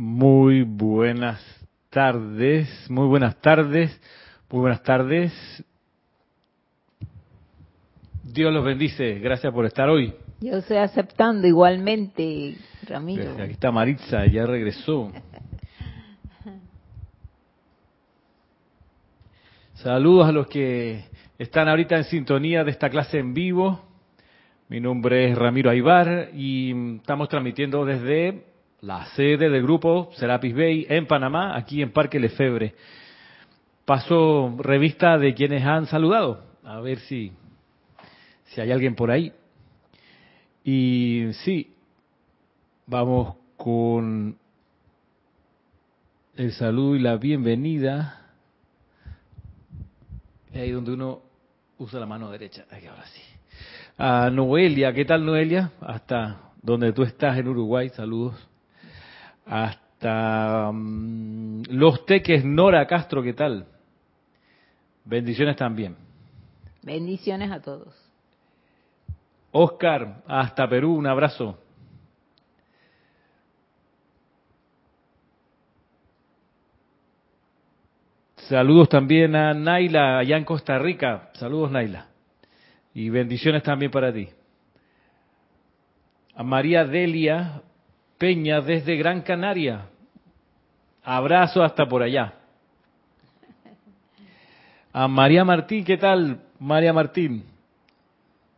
Muy buenas tardes, muy buenas tardes, muy buenas tardes. Dios los bendice, gracias por estar hoy. Yo estoy aceptando igualmente, Ramiro. Aquí está Maritza, ya regresó. Saludos a los que están ahorita en sintonía de esta clase en vivo. Mi nombre es Ramiro Aybar y estamos transmitiendo desde la sede del grupo Serapis Bay en Panamá, aquí en Parque Lefebre. Paso revista de quienes han saludado, a ver si, si hay alguien por ahí. Y sí, vamos con el saludo y la bienvenida. Ahí donde uno usa la mano derecha. Aquí ahora sí. A Noelia, ¿qué tal Noelia? Hasta donde tú estás en Uruguay, saludos. Hasta um, Los Teques, Nora Castro, ¿qué tal? Bendiciones también. Bendiciones a todos. Oscar, hasta Perú, un abrazo. Saludos también a Naila, allá en Costa Rica. Saludos, Naila. Y bendiciones también para ti. A María Delia Peña desde Gran Canaria. Abrazo hasta por allá. A María Martín, ¿qué tal, María Martín?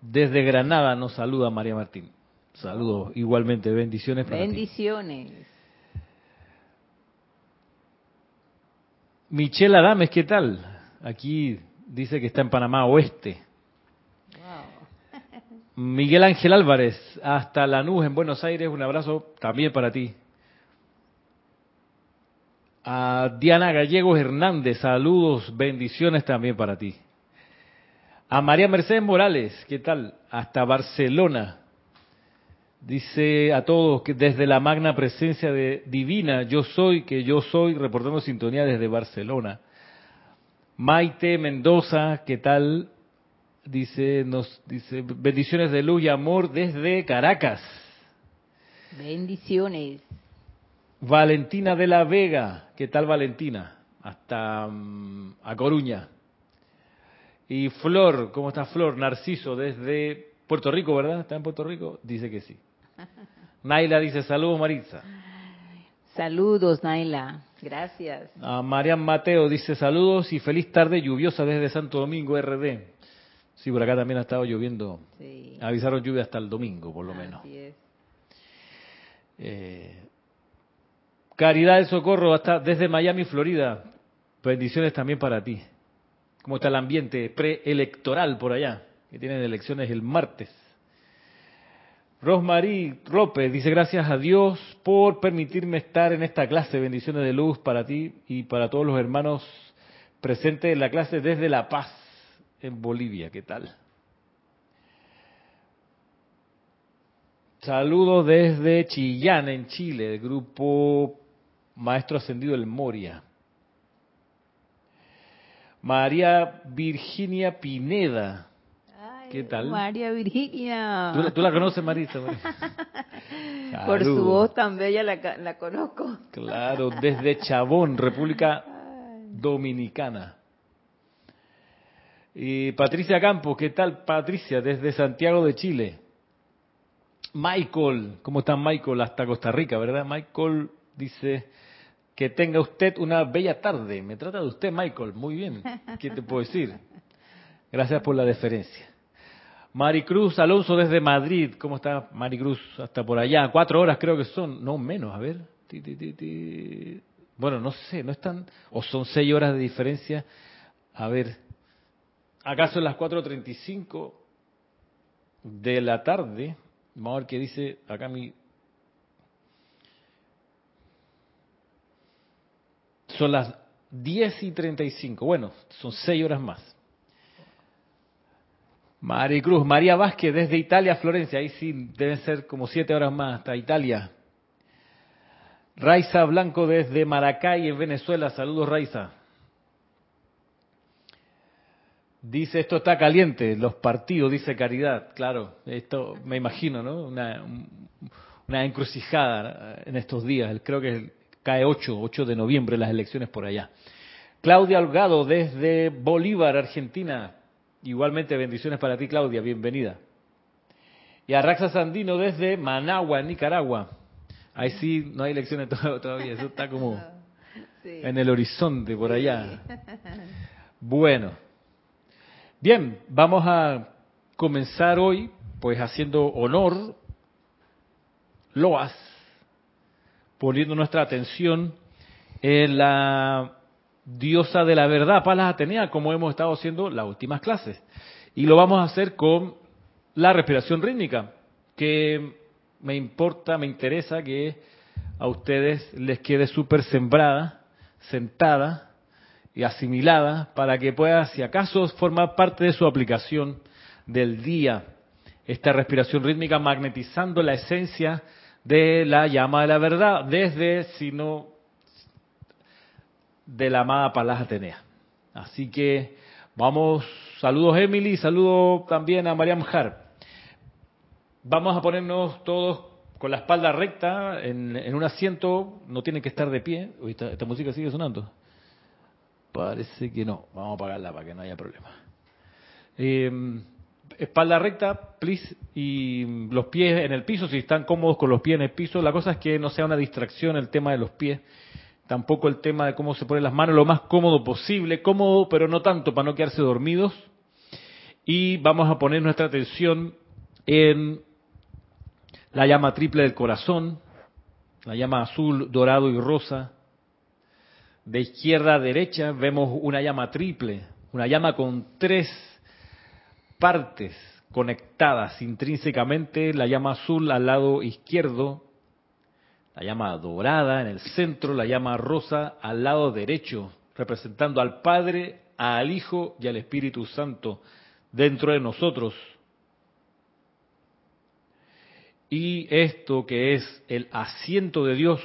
Desde Granada nos saluda María Martín. Saludos igualmente, bendiciones para Bendiciones. Michelle Adames, ¿qué tal? Aquí dice que está en Panamá Oeste. Miguel Ángel Álvarez, hasta Lanús en Buenos Aires, un abrazo también para ti. A Diana Gallegos Hernández, saludos, bendiciones también para ti. A María Mercedes Morales, ¿qué tal? Hasta Barcelona. Dice a todos que desde la magna presencia de divina, yo soy, que yo soy, reportando sintonía desde Barcelona. Maite Mendoza, ¿qué tal? Dice, nos dice bendiciones de luz y amor desde Caracas. Bendiciones. Valentina de la Vega, ¿qué tal Valentina? Hasta um, a Coruña. Y Flor, ¿cómo está Flor? Narciso desde Puerto Rico, ¿verdad? ¿Está en Puerto Rico? Dice que sí. Naila dice, saludos Maritza. Saludos Naila, gracias. A Marian Mateo dice, saludos y feliz tarde lluviosa desde Santo Domingo RD. Sí, por acá también ha estado lloviendo. Sí. Avisaron lluvia hasta el domingo, por lo menos. Así es. Eh, Caridad del Socorro, hasta desde Miami, Florida. Bendiciones también para ti. ¿Cómo está el ambiente preelectoral por allá? Que tienen elecciones el martes. Rosmarie López dice gracias a Dios por permitirme estar en esta clase. Bendiciones de luz para ti y para todos los hermanos presentes en la clase desde La Paz en Bolivia. ¿Qué tal? Saludos desde Chillán, en Chile, del grupo Maestro Ascendido del Moria. María Virginia Pineda. ¿Qué tal? María Virginia. ¿Tú, la conoces, Marisa? Por su voz tan bella la, la conozco. Claro, desde Chabón, República Dominicana. Y Patricia Campos, ¿qué tal Patricia? Desde Santiago de Chile. Michael, ¿cómo está Michael? Hasta Costa Rica, ¿verdad? Michael dice que tenga usted una bella tarde. Me trata de usted, Michael. Muy bien. ¿Qué te puedo decir? Gracias por la deferencia. Maricruz Alonso desde Madrid. ¿Cómo está Maricruz? Hasta por allá. Cuatro horas creo que son. No, menos. A ver. Bueno, no sé. No están. O son seis horas de diferencia. A ver. ¿Acaso son las 4.35 de la tarde? Vamos a ver qué dice acá mi... Son las 10 y 35. Bueno, son 6 horas más. Maricruz, María Vázquez desde Italia, Florencia. Ahí sí deben ser como 7 horas más hasta Italia. Raiza Blanco desde Maracay, en Venezuela. Saludos, Raiza. Dice, esto está caliente, los partidos, dice Caridad. Claro, esto me imagino, ¿no? Una, una encrucijada en estos días. Creo que cae 8, 8 de noviembre las elecciones por allá. Claudia Holgado desde Bolívar, Argentina. Igualmente bendiciones para ti, Claudia, bienvenida. Y a Raxa Sandino desde Managua, Nicaragua. Ahí sí no hay elecciones todavía, eso está como en el horizonte por allá. Bueno, bien, vamos a comenzar hoy pues haciendo honor, loas, poniendo nuestra atención en la diosa de la verdad, Palas Atenea, como hemos estado haciendo las últimas clases. Y lo vamos a hacer con la respiración rítmica, que me importa, me interesa que a ustedes les quede súper sembrada, sentada y asimilada, para que pueda, si acaso, formar parte de su aplicación del día. Esta respiración rítmica magnetizando la esencia de la llama de la verdad, desde, sino de la amada Palas Atenea. Así que vamos, saludos Emily, saludos también a Mariam Har. Vamos a ponernos todos con la espalda recta en, un asiento, no tienen que estar de pie. esta, esta, música sigue sonando. Parece que no, vamos a apagarla para que no haya problema. Eh, espalda recta, please, y los pies en el piso, si están cómodos con los pies en el piso. La cosa es que no sea una distracción el tema de los pies tampoco el tema de cómo se ponen las manos, lo más cómodo posible, cómodo pero no tanto para no quedarse dormidos. Y vamos a poner nuestra atención en la llama triple del corazón, la llama azul, dorado y rosa. De izquierda a derecha vemos una llama triple, una llama con tres partes conectadas intrínsecamente, la llama azul al lado izquierdo, la llama dorada en el centro, la llama rosa al lado derecho, representando al Padre, al Hijo y al Espíritu Santo dentro de nosotros. Y esto que es el asiento de Dios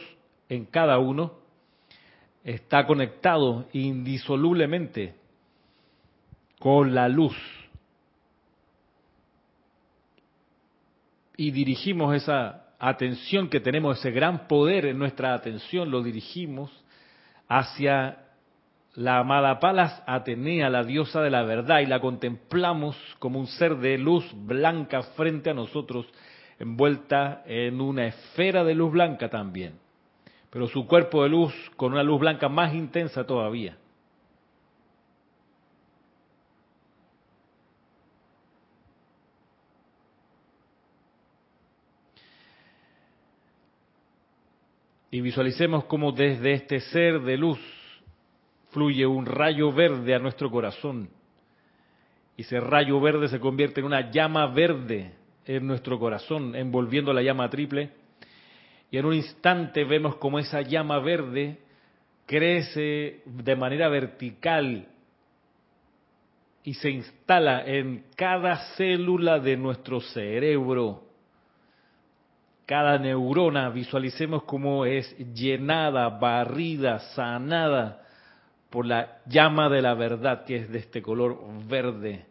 en cada uno, está conectado indisolublemente con la luz. Y dirigimos esa atención que tenemos, ese gran poder en nuestra atención, lo dirigimos hacia la amada Palas Atenea, la diosa de la verdad, y la contemplamos como un ser de luz blanca frente a nosotros, envuelta en una esfera de luz blanca también, pero su cuerpo de luz con una luz blanca más intensa todavía. y visualicemos cómo desde este ser de luz fluye un rayo verde a nuestro corazón. Y ese rayo verde se convierte en una llama verde en nuestro corazón, envolviendo la llama triple. Y en un instante vemos cómo esa llama verde crece de manera vertical y se instala en cada célula de nuestro cerebro cada neurona, visualicemos cómo es llenada, barrida, sanada por la llama de la verdad que es de este color verde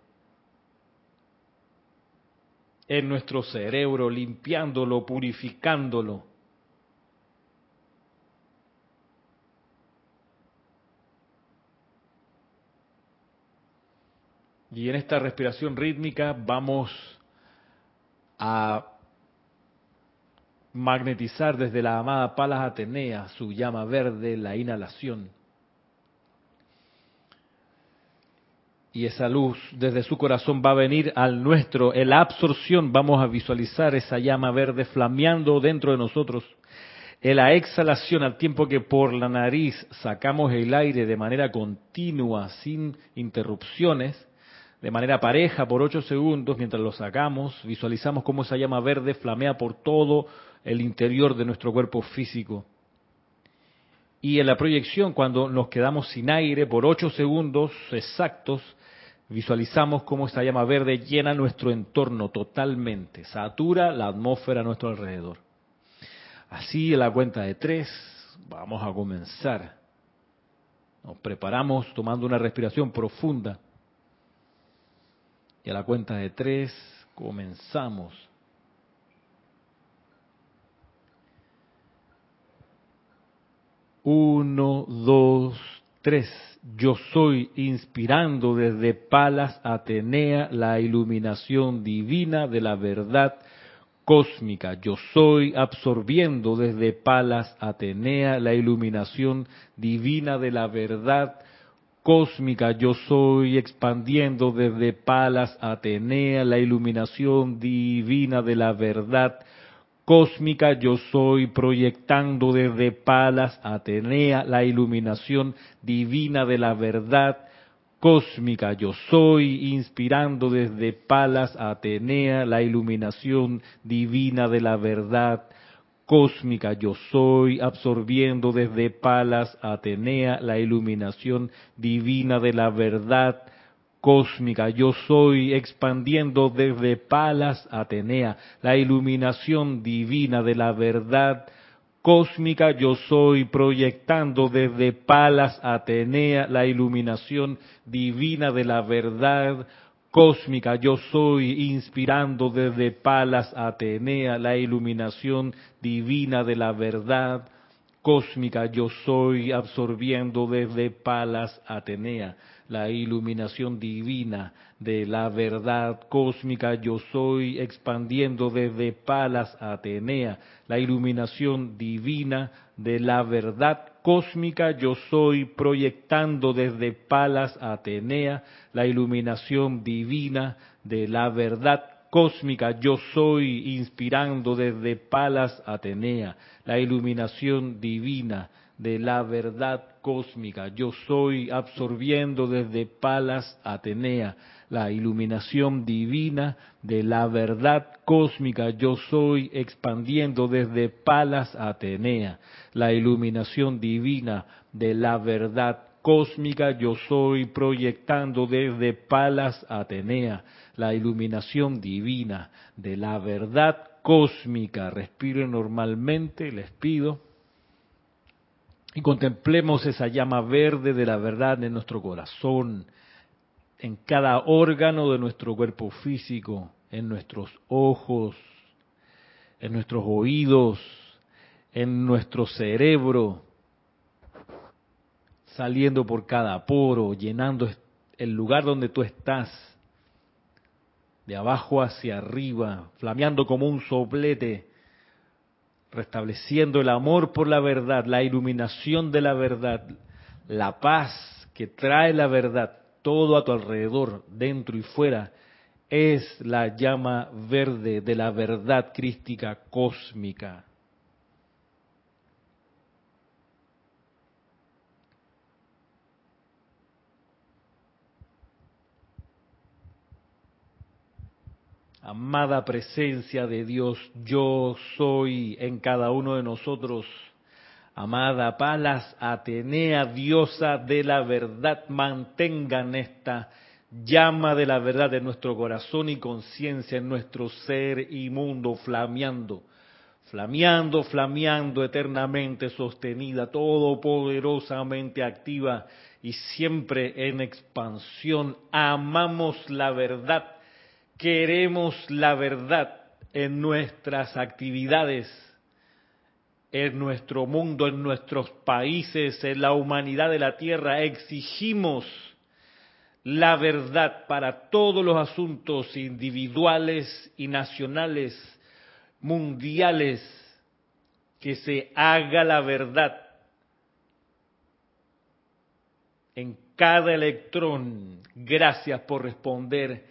en nuestro cerebro, limpiándolo, purificándolo. Y en esta respiración rítmica vamos a magnetizar desde la amada Palas Atenea su llama verde, la inhalación. Y esa luz desde su corazón va a venir al nuestro. En la absorción vamos a visualizar esa llama verde flameando dentro de nosotros. En la exhalación, al tiempo que por la nariz sacamos el aire de manera continua, sin interrupciones, de manera pareja por ocho segundos, mientras lo sacamos, visualizamos cómo esa llama verde flamea por todo el interior de nuestro cuerpo físico. Y en la proyección, cuando nos quedamos sin aire por ocho segundos exactos, visualizamos cómo esta llama verde llena nuestro entorno totalmente, satura la atmósfera a nuestro alrededor. Así, en la cuenta de tres, vamos a comenzar. Nos preparamos tomando una respiración profunda. Y a la cuenta de tres, comenzamos. Uno, dos, tres. Yo soy inspirando desde Palas Atenea la iluminación divina de la verdad cósmica. Yo soy absorbiendo desde Palas Atenea la iluminación divina de la verdad cósmica. Yo soy expandiendo desde Palas Atenea la iluminación divina de la verdad cósmica. Yo soy proyectando desde Palas Atenea la iluminación divina de la verdad cósmica yo soy, inspirando desde Palas Atenea la iluminación divina de la verdad cósmica yo soy, absorbiendo desde Palas Atenea la iluminación divina de la verdad cósmica. Yo soy, expandiendo desde Palas Atenea la iluminación divina de la verdad cósmica. Yo soy, proyectando desde Palas Atenea la iluminación divina de la verdad yo soy, inspirando desde Palas Atenea la iluminación divina de la verdad cósmica. Yo soy, absorbiendo desde Palas Atenea la iluminación divina de la verdad cósmica. Yo soy, expandiendo desde Palas Atenea la iluminación divina de la verdad cósmica yo soy, proyectando desde Palas Atenea la iluminación divina de la verdad cósmica yo soy, inspirando desde Palas Atenea la iluminación divina de la verdad cósmica. Yo soy absorbiendo desde Palas Atenea la iluminación divina de la verdad cósmica. Yo soy expandiendo desde Palas Atenea la iluminación divina de la verdad cósmica. Yo soy proyectando desde Palas Atenea la iluminación divina de la verdad cósmica. Respire normalmente, les pido y contemplemos esa llama verde de la verdad en nuestro corazón, en cada órgano de nuestro cuerpo físico, en nuestros ojos, en nuestros oídos, en nuestro cerebro, saliendo por cada poro, llenando el lugar donde tú estás, de abajo hacia arriba, flameando como un soplete restableciendo el amor por la verdad, la iluminación de la verdad, la paz que trae la verdad, todo a tu alrededor, dentro y fuera, es la llama verde de la verdad crística cósmica. amada presencia de Dios, yo soy en cada uno de nosotros. Amada Palas Atenea, diosa de la verdad, mantengan esta llama de la verdad en nuestro corazón y conciencia, en nuestro ser y mundo, flameando, flameando, flameando eternamente sostenida, todopoderosamente activa y siempre en expansión. Amamos la verdad queremos la verdad en nuestras actividades, en nuestro mundo, en nuestros países, en la humanidad de la tierra, exigimos la verdad para todos los asuntos individuales y nacionales, mundiales, que se haga la verdad en cada electrón. Gracias por responder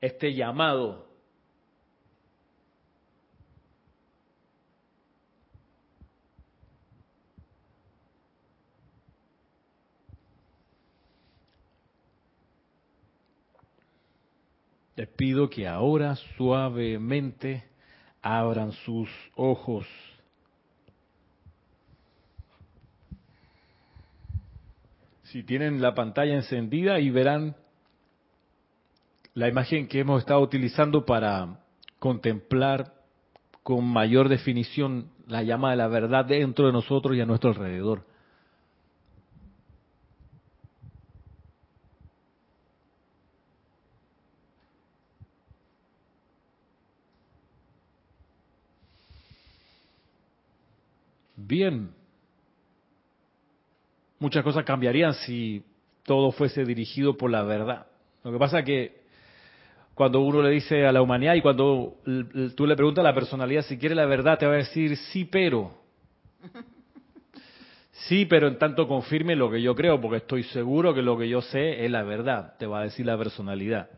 este llamado. Les pido que ahora suavemente abran sus ojos. Si tienen la pantalla encendida y verán la imagen que hemos estado utilizando para contemplar con mayor definición la llama de la verdad dentro de nosotros y a nuestro alrededor. Bien. muchas cosas cambiarían si todo fuese dirigido por la verdad. Lo que pasa es que cuando uno le dice a la humanidad y cuando tú le preguntas a la personalidad si quiere la verdad, te va a decir sí, pero. Sí, pero en tanto confirme lo que yo creo, porque estoy seguro que lo que yo sé es la verdad, te va a decir la personalidad.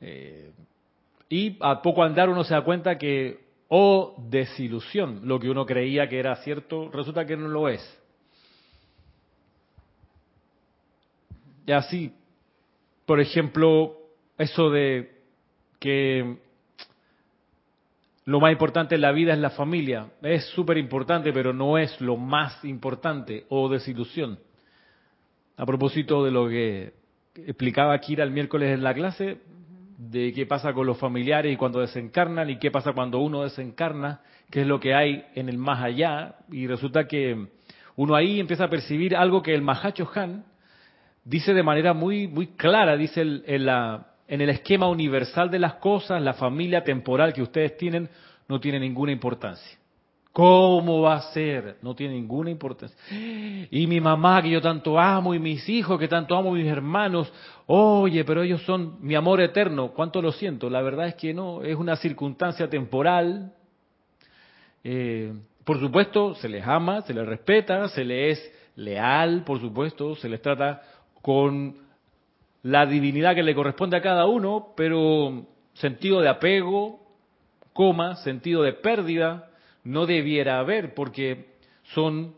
Eh, y a poco andar uno se da cuenta que, oh desilusión, lo que uno creía que era cierto, resulta que no lo es. Y así, por ejemplo, eso de que lo más importante en la vida es la familia. Es súper importante, pero no es lo más importante o desilusión. A propósito de lo que explicaba Kira el miércoles en la clase, de qué pasa con los familiares y cuando desencarnan y qué pasa cuando uno desencarna, qué es lo que hay en el más allá. Y resulta que uno ahí empieza a percibir algo que el Mahacho Han dice de manera muy, muy clara, dice en la, en el esquema universal de las cosas, la familia temporal que ustedes tienen no tiene ninguna importancia. ¿Cómo va a ser? No tiene ninguna importancia. Y mi mamá que yo tanto amo y mis hijos que tanto amo, mis hermanos, oye, pero ellos son mi amor eterno. ¿Cuánto lo siento? La verdad es que no, es una circunstancia temporal. Eh, por supuesto, se les ama, se les respeta, se les es leal, por supuesto, se les trata con la divinidad que le corresponde a cada uno, pero sentido de apego, coma, sentido de pérdida, no debiera haber, porque son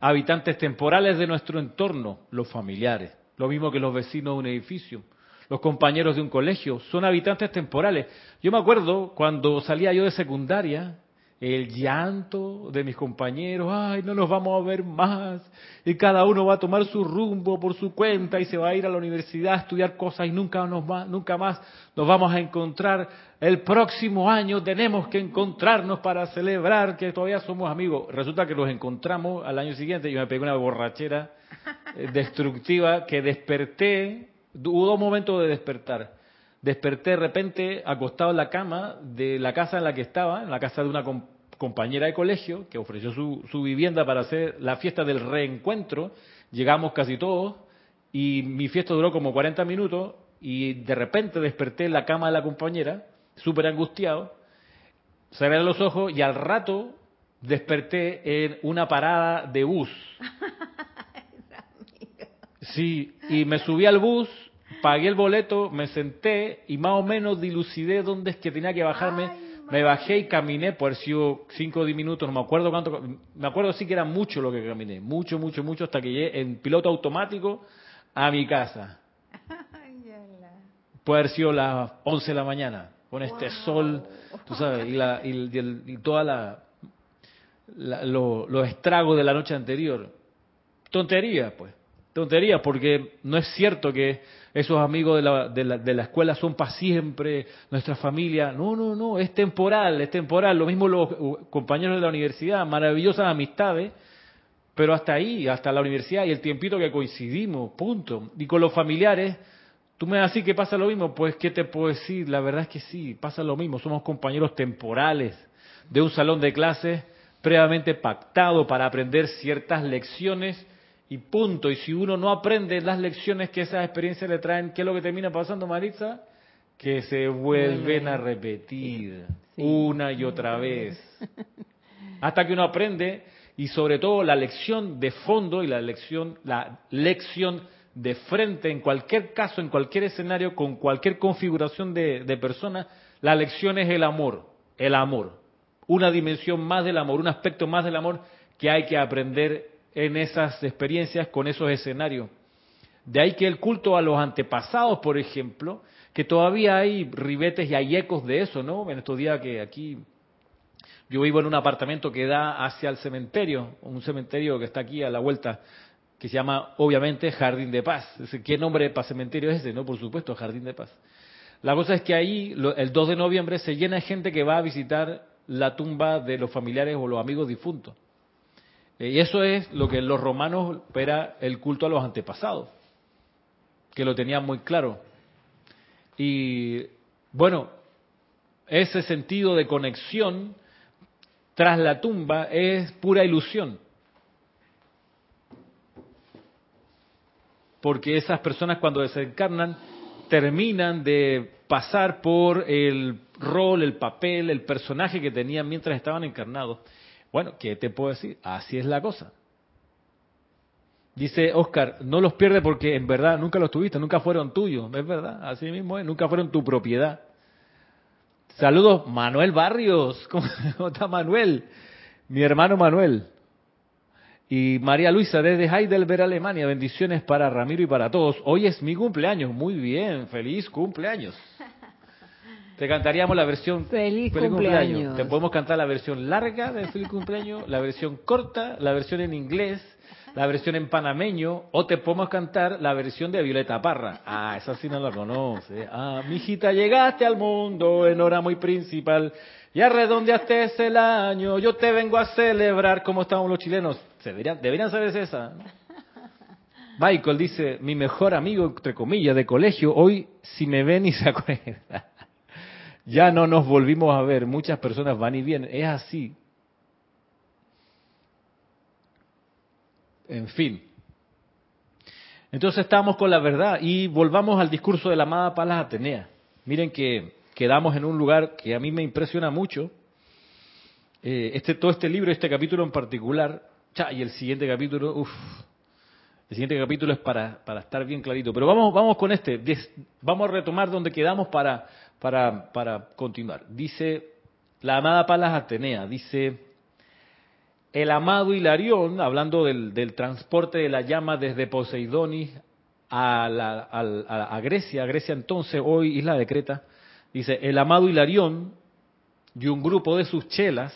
habitantes temporales de nuestro entorno, los familiares, lo mismo que los vecinos de un edificio, los compañeros de un colegio, son habitantes temporales. Yo me acuerdo cuando salía yo de secundaria, el llanto de mis compañeros, ay, no nos vamos a ver más, y cada uno va a tomar su rumbo por su cuenta y se va a ir a la universidad a estudiar cosas y nunca, nos nunca más nos vamos a encontrar. El próximo año tenemos que encontrarnos para celebrar que todavía somos amigos. Resulta que los encontramos al año siguiente y me pegué una borrachera eh, destructiva que desperté, hubo dos momentos de despertar desperté de repente acostado en la cama de la casa en la que estaba, en la casa de una compañera de colegio que ofreció su, su vivienda para hacer la fiesta del reencuentro. Llegamos casi todos y mi fiesta duró como 40 minutos y de repente desperté en la cama de la compañera, súper angustiado, cerré los ojos y al rato desperté en una parada de bus. Sí, y me subí al bus pagué el boleto, me senté y más o menos dilucidé dónde es que tenía que bajarme. me bajé y caminé, por si 5 o 10 minutos, no me acuerdo cuánto, me acuerdo sí que era mucho lo que caminé, mucho, mucho, mucho, hasta que llegué en piloto automático a mi casa. Puede haber sido las 11 de la mañana, con este sol, tú sabes, y, la, y, toda la, los estragos de la noche anterior. Tontería, pues. Tontería, porque no es cierto que esos amigos de la, de, la, de la, escuela son para siempre, nuestra familia. No, no, no, es temporal, es temporal. Lo mismo los compañeros de la universidad, maravillosas amistades, pero hasta ahí, hasta la universidad y el tiempito que coincidimos, punto. Y con los familiares, tú me decís que pasa lo mismo, pues ¿qué te puedo decir? La verdad es que sí, pasa lo mismo. Somos compañeros temporales de un salón de clases previamente pactado para aprender ciertas lecciones y punto. Y si uno no aprende las lecciones que esas experiencias le traen, ¿qué es lo que termina pasando, Maritza? Que se vuelven a repetir una y otra vez. Hasta que uno aprende y sobre todo la lección de fondo y la lección, la lección de frente en cualquier caso, en cualquier escenario, con cualquier configuración de, de persona, la lección es el amor, el amor. Una dimensión más del amor, un aspecto más del amor que hay que aprender en esas experiencias con esos escenarios. De ahí que el culto a los antepasados, por ejemplo, que todavía hay ribetes y hay ecos de eso, ¿no? En estos días que aquí yo vivo en un apartamento que da hacia el cementerio, un cementerio que está aquí a la vuelta, que se llama obviamente Jardín de Paz. ¿Qué nombre para cementerio es ese? No, por supuesto, Jardín de Paz. La cosa es que ahí, el 2 de noviembre, se llena de gente que va a visitar la tumba de los familiares o los amigos difuntos. Y eso es lo que los romanos era el culto a los antepasados, que lo tenían muy claro. Y bueno, ese sentido de conexión tras la tumba es pura ilusión. porque esas personas cuando desencarnan terminan de pasar por el rol, el papel, el personaje que tenían mientras estaban encarnados. Bueno, ¿qué te puedo decir? Así es la cosa. Dice Oscar, no los pierde porque en verdad nunca los tuviste, nunca fueron tuyos, es verdad, así mismo es, nunca fueron tu propiedad. Saludos, Manuel Barrios, ¿cómo está Manuel? Mi hermano Manuel. Y María Luisa desde Heidelberg, Alemania, bendiciones para Ramiro y para todos. Hoy es mi cumpleaños, muy bien, feliz cumpleaños. Te cantaríamos la versión feliz, cumpleaños. Te podemos cantar la versión larga de feliz cumpleaños, la versión corta, la versión en inglés, la versión en panameño, o te podemos cantar la versión de Violeta Parra. Ah, esa sí no la conoce. Ah, mijita, llegaste al mundo en hora muy principal. Ya redondeaste el año, yo te vengo a celebrar. ¿Cómo estamos los chilenos? Deberían, deberían saber esa. Michael dice, mi mejor amigo, entre comillas, de colegio, hoy si me ven y se acuerda. Ya no nos volvimos a ver, muchas personas van y vienen, es así. En fin. Entonces estamos con la verdad y volvamos al discurso de la amada Palas Atenea. Miren que quedamos en un lugar que a mí me impresiona mucho. Eh, este, todo este libro, este capítulo en particular, y el siguiente capítulo, uff, el siguiente capítulo es para, para estar bien clarito. Pero vamos, vamos con este, vamos a retomar donde quedamos para, para, para continuar. Dice la amada Palas Atenea, dice, el amado Hilarión, hablando del, del transporte de la llama desde Poseidonis a, la, a, a, Grecia, Grecia entonces, hoy isla de Creta, dice, el amado Hilarión y un grupo de sus chelas,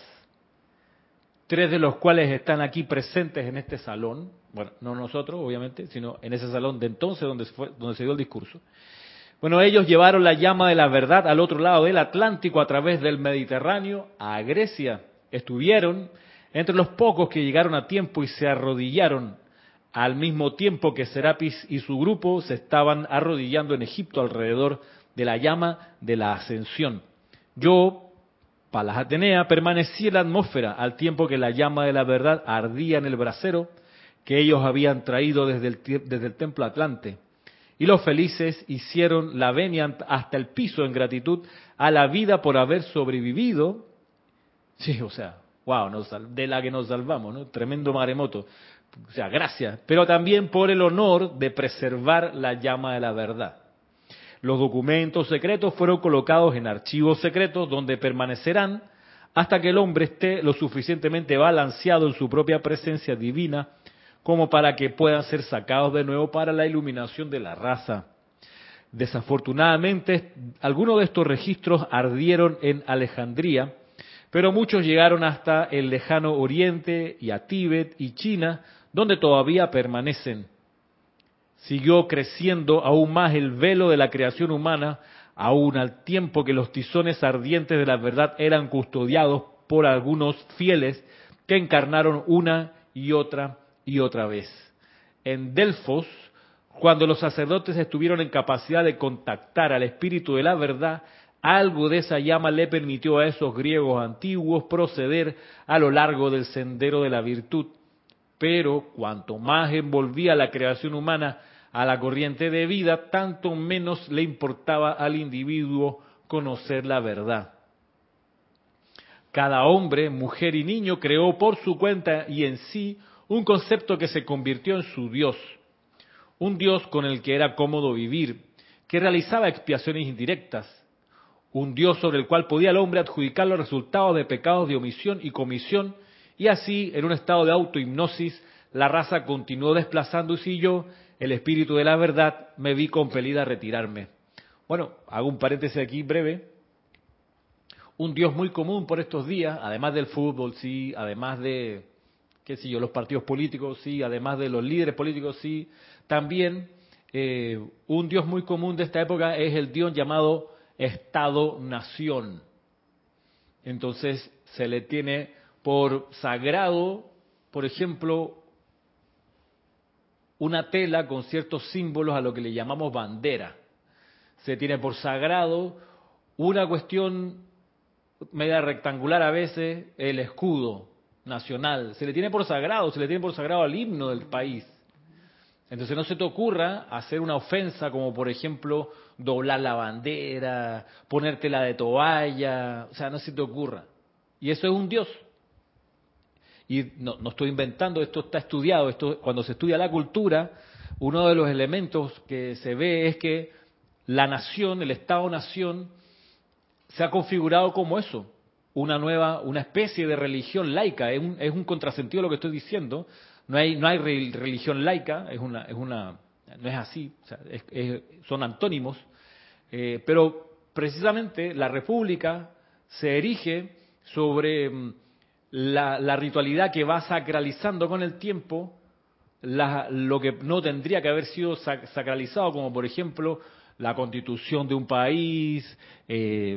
tres de los cuales están aquí presentes en este salón, bueno, no nosotros obviamente, sino en ese salón de entonces donde, fue, donde se dio el discurso. Bueno, ellos llevaron la llama de la verdad al otro lado del Atlántico a través del Mediterráneo a Grecia. Estuvieron entre los pocos que llegaron a tiempo y se arrodillaron al mismo tiempo que Serapis y su grupo se estaban arrodillando en Egipto alrededor de la llama de la ascensión. Yo, Palas Atenea, permanecí en la atmósfera al tiempo que la llama de la verdad ardía en el brasero que ellos habían traído desde el, desde el templo Atlante. Y los felices hicieron la venia hasta el piso en gratitud a la vida por haber sobrevivido. Sí, o sea, wow, de la que nos salvamos, ¿no? Tremendo maremoto. O sea, gracias. Pero también por el honor de preservar la llama de la verdad. Los documentos secretos fueron colocados en archivos secretos donde permanecerán hasta que el hombre esté lo suficientemente balanceado en su propia presencia divina como para que puedan ser sacados de nuevo para la iluminación de la raza. Desafortunadamente, algunos de estos registros ardieron en Alejandría, pero muchos llegaron hasta el lejano Oriente y a Tíbet y China, donde todavía permanecen. Siguió creciendo aún más el velo de la creación humana, aún al tiempo que los tizones ardientes de la verdad eran custodiados por algunos fieles que encarnaron una y otra y otra vez. En Delfos, cuando los sacerdotes estuvieron en capacidad de contactar al espíritu de la verdad, algo de esa llama le permitió a esos griegos antiguos proceder a lo largo del sendero de la virtud. Pero cuanto más envolvía la creación humana a la corriente de vida, tanto menos le importaba al individuo conocer la verdad. Cada hombre, mujer y niño creó por su cuenta y en sí un concepto que se convirtió en su Dios, un Dios con el que era cómodo vivir, que realizaba expiaciones indirectas, un Dios sobre el cual podía el hombre adjudicar los resultados de pecados de omisión y comisión, y así, en un estado de autohipnosis, la raza continuó desplazándose y yo, el espíritu de la verdad, me vi compelida a retirarme. Bueno, hago un paréntesis aquí breve. Un Dios muy común por estos días, además del fútbol, sí, además de qué sé yo, los partidos políticos, sí, además de los líderes políticos, sí. También eh, un Dios muy común de esta época es el Dios llamado Estado-Nación. Entonces se le tiene por sagrado, por ejemplo, una tela con ciertos símbolos a lo que le llamamos bandera. Se tiene por sagrado una cuestión media rectangular a veces, el escudo, nacional, se le tiene por sagrado, se le tiene por sagrado al himno del país. Entonces no se te ocurra hacer una ofensa como por ejemplo doblar la bandera, ponértela de toalla, o sea, no se te ocurra. Y eso es un Dios. Y no, no estoy inventando, esto está estudiado, esto cuando se estudia la cultura, uno de los elementos que se ve es que la nación, el Estado-nación, se ha configurado como eso, una nueva, una especie de religión laica. Es un, es un contrasentido lo que estoy diciendo. No hay, no hay religión laica, es una, es una, no es así, son antónimos. Eh, pero precisamente la República se erige sobre mm, la, ritualidad que va sacralizando con el tiempo lo que no tendría que haber sido sacralizado, como por ejemplo la constitución de un país, eh,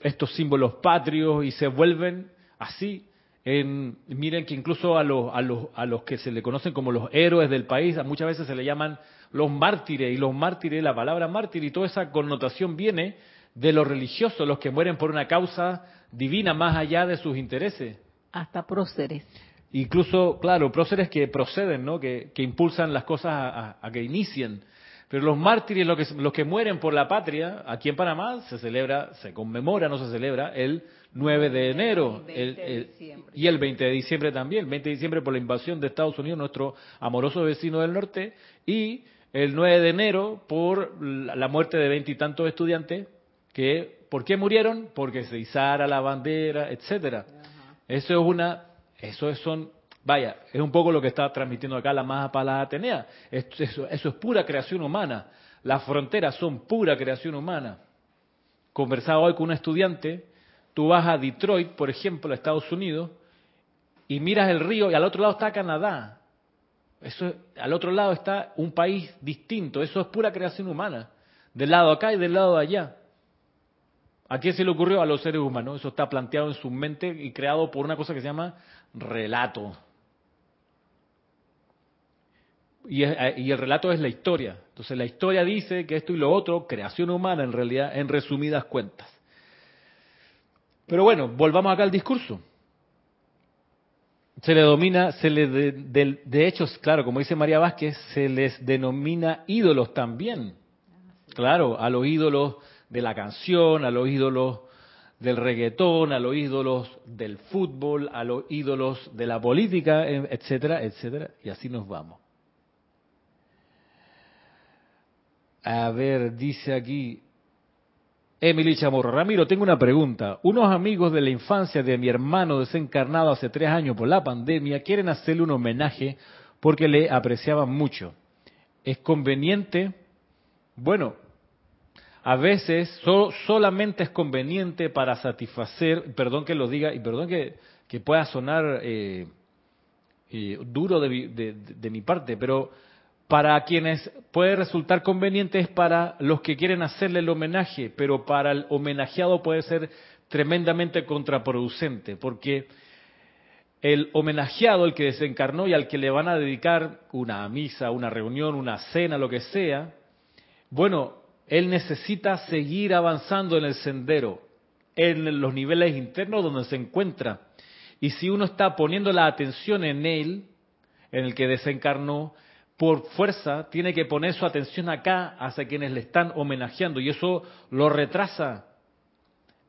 estos símbolos patrios y se vuelven así. En, miren que incluso a los, a, los, a los que se le conocen como los héroes del país, muchas veces se le llaman los mártires, y los mártires, la palabra mártir y toda esa connotación viene de los religiosos, los que mueren por una causa divina más allá de sus intereses. Hasta próceres. Incluso, claro, próceres que proceden, ¿no? que, que impulsan las cosas a, a que inicien. Pero los mártires, los que, los que mueren por la patria, aquí en Panamá se celebra, se conmemora, no se celebra, el 9 de enero y el 20 de diciembre también. El 20 de diciembre por la invasión de Estados Unidos, nuestro amoroso vecino del norte, y el 9 de enero por la muerte de veintitantos estudiantes que, ¿por qué murieron? Porque se izara la bandera, etcétera. Eso es una, eso son Vaya, es un poco lo que está transmitiendo acá la Maja Palada Atenea. Eso, eso, es pura creación humana. Las fronteras son pura creación humana. Conversaba hoy con un estudiante, tú vas a Detroit, por ejemplo, a Estados Unidos, y miras el río y al otro lado está Canadá. Eso, al otro lado está un país distinto. Eso es pura creación humana. Del lado acá y del lado de allá. ¿A quién se le ocurrió? A los seres humanos. Eso está planteado en su mente y creado por una cosa que se llama relato. Eh, y, el relato es la historia. Entonces la historia dice que esto y lo otro, creación humana en realidad, en resumidas cuentas. Pero bueno, volvamos acá al discurso. Se le domina, se le de, de, hecho, claro, como dice María Vázquez, se les denomina ídolos también. Claro, a los ídolos de la canción, a los ídolos del reggaetón, a los ídolos del fútbol, a los ídolos de la política, etcétera, etcétera, y así nos vamos. A ver, dice aquí Emily Chamorro. Ramiro, tengo una pregunta. Unos amigos de la infancia de mi hermano desencarnado hace tres años por la pandemia quieren hacerle un homenaje porque le apreciaban mucho. ¿Es conveniente? Bueno, a veces solamente es conveniente para satisfacer, perdón que lo diga y perdón que, que pueda sonar eh, eh, duro de mi parte, pero para quienes puede resultar conveniente es para los que quieren hacerle el homenaje, pero para el homenajeado puede ser tremendamente contraproducente, porque el homenajeado, el que desencarnó y al que le van a dedicar una misa, una reunión, una cena, lo que sea, bueno, él necesita seguir avanzando en el sendero, en los niveles internos donde se encuentra. Y si uno está poniendo la atención en él, en el que desencarnó, por fuerza tiene que poner su atención acá hacia quienes le están homenajeando y eso lo retrasa,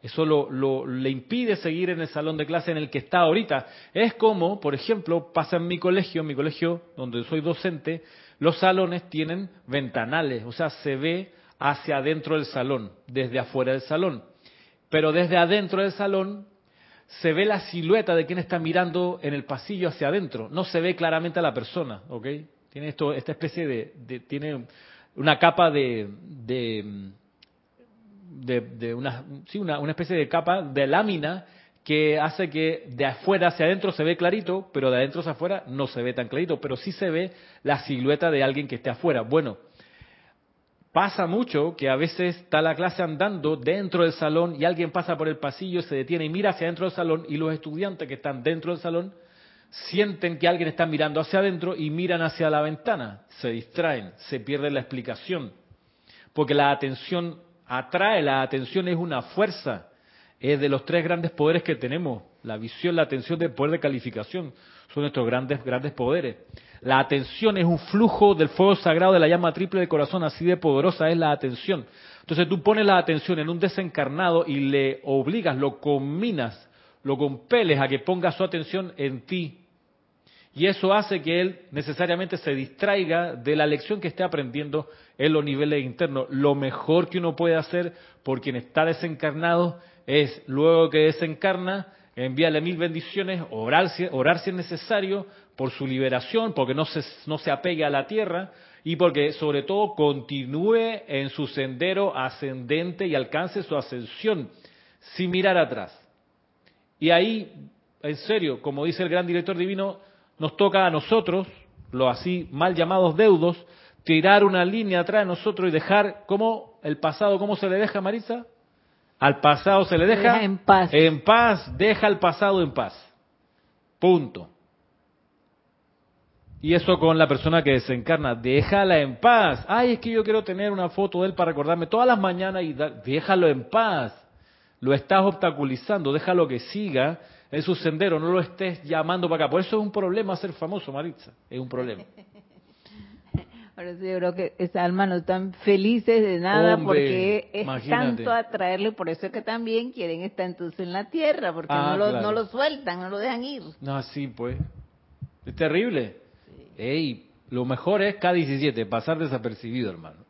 eso lo, le impide seguir en el salón de clase en el que está ahorita. Es como, por ejemplo, pasa en mi colegio, en mi colegio donde soy docente, los salones tienen ventanales, o sea, se ve hacia adentro del salón, desde afuera del salón. Pero desde adentro del salón se ve la silueta de quien está mirando en el pasillo hacia adentro, no se ve claramente a la persona, ¿ok? Tiene esto, esta especie de, tiene una capa de, de, de, una, sí, una, una especie de capa de lámina que hace que de afuera hacia adentro se ve clarito, pero de adentro hacia afuera no se ve tan clarito, pero sí se ve la silueta de alguien que esté afuera. Bueno, pasa mucho que a veces está la clase andando dentro del salón y alguien pasa por el pasillo, se detiene y mira hacia adentro del salón y los estudiantes que están dentro del salón sienten que alguien está mirando hacia adentro y miran hacia la ventana, se distraen, se pierde la explicación, porque la atención atrae, la atención es una fuerza, es de los tres grandes poderes que tenemos, la visión, la atención, el poder de calificación, son nuestros grandes, grandes poderes. La atención es un flujo del fuego sagrado de la llama triple del corazón, así de poderosa es la atención. Entonces tú pones la atención en un desencarnado y le obligas, lo combinas, lo compeles a que ponga su atención en ti. Y eso hace que él necesariamente se distraiga de la lección que esté aprendiendo en los niveles internos. Lo mejor que uno puede hacer por quien está desencarnado es, luego que desencarna, envíale mil bendiciones, orar, orar si es necesario por su liberación, porque no se, no se apegue a la tierra y porque sobre todo continúe en su sendero ascendente y alcance su ascensión sin mirar atrás. Y ahí, en serio, como dice el gran director divino, nos toca a nosotros, los así mal llamados deudos, tirar una línea atrás de nosotros y dejar, ¿cómo el pasado, cómo se le deja, Marisa? Al pasado se le deja, en paz. En paz, deja el pasado en paz. Punto. Y eso con la persona que desencarna, déjala en paz. Ay, es que yo quiero tener una foto de él para recordarme todas las mañanas y déjalo en paz. Lo estás obstaculizando, déjalo que siga en su sendero, no lo estés llamando para acá. Por eso es un problema ser famoso, Maritza, es un problema. Por eso yo creo que esas almas no están felices de nada porque es tanto atraerle, por eso es que también quieren estar entonces en la tierra, porque ah, no, lo, no lo sueltan, no lo dejan ir. No, sí, pues. Es terrible. Ey, lo mejor es K17, pasar desapercibido, hermano.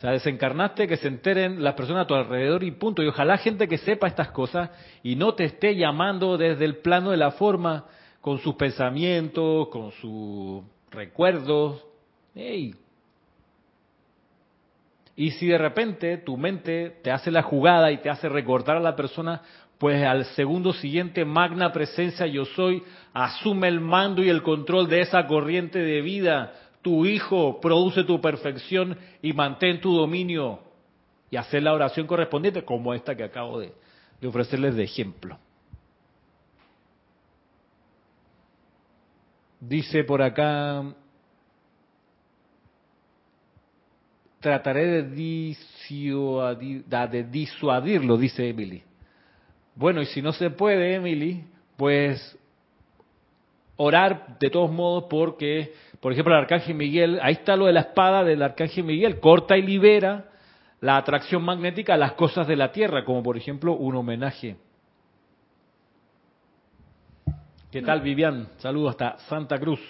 O sea, desencarnaste, que se enteren las personas a tu alrededor y punto. Y ojalá gente que sepa estas cosas y no te esté llamando desde el plano de la forma, con sus pensamientos, con sus recuerdos. ¡Ey! Y si de repente tu mente te hace la jugada y te hace recordar a la persona, pues al segundo siguiente, magna presencia yo soy, asume el mando y el control de esa corriente de vida tu hijo produce tu perfección y mantén tu dominio y hacer la oración correspondiente como esta que acabo de, ofrecerles de ejemplo. Dice por acá, trataré de, de disuadirlo, dice Emily. Bueno, y si no se puede, Emily, pues orar de todos modos porque por ejemplo, el arcángel Miguel, ahí está lo de la espada del arcángel Miguel, corta y libera la atracción magnética a las cosas de la Tierra, como por ejemplo un homenaje. ¿Qué tal, Vivian? Saludos hasta Santa Cruz.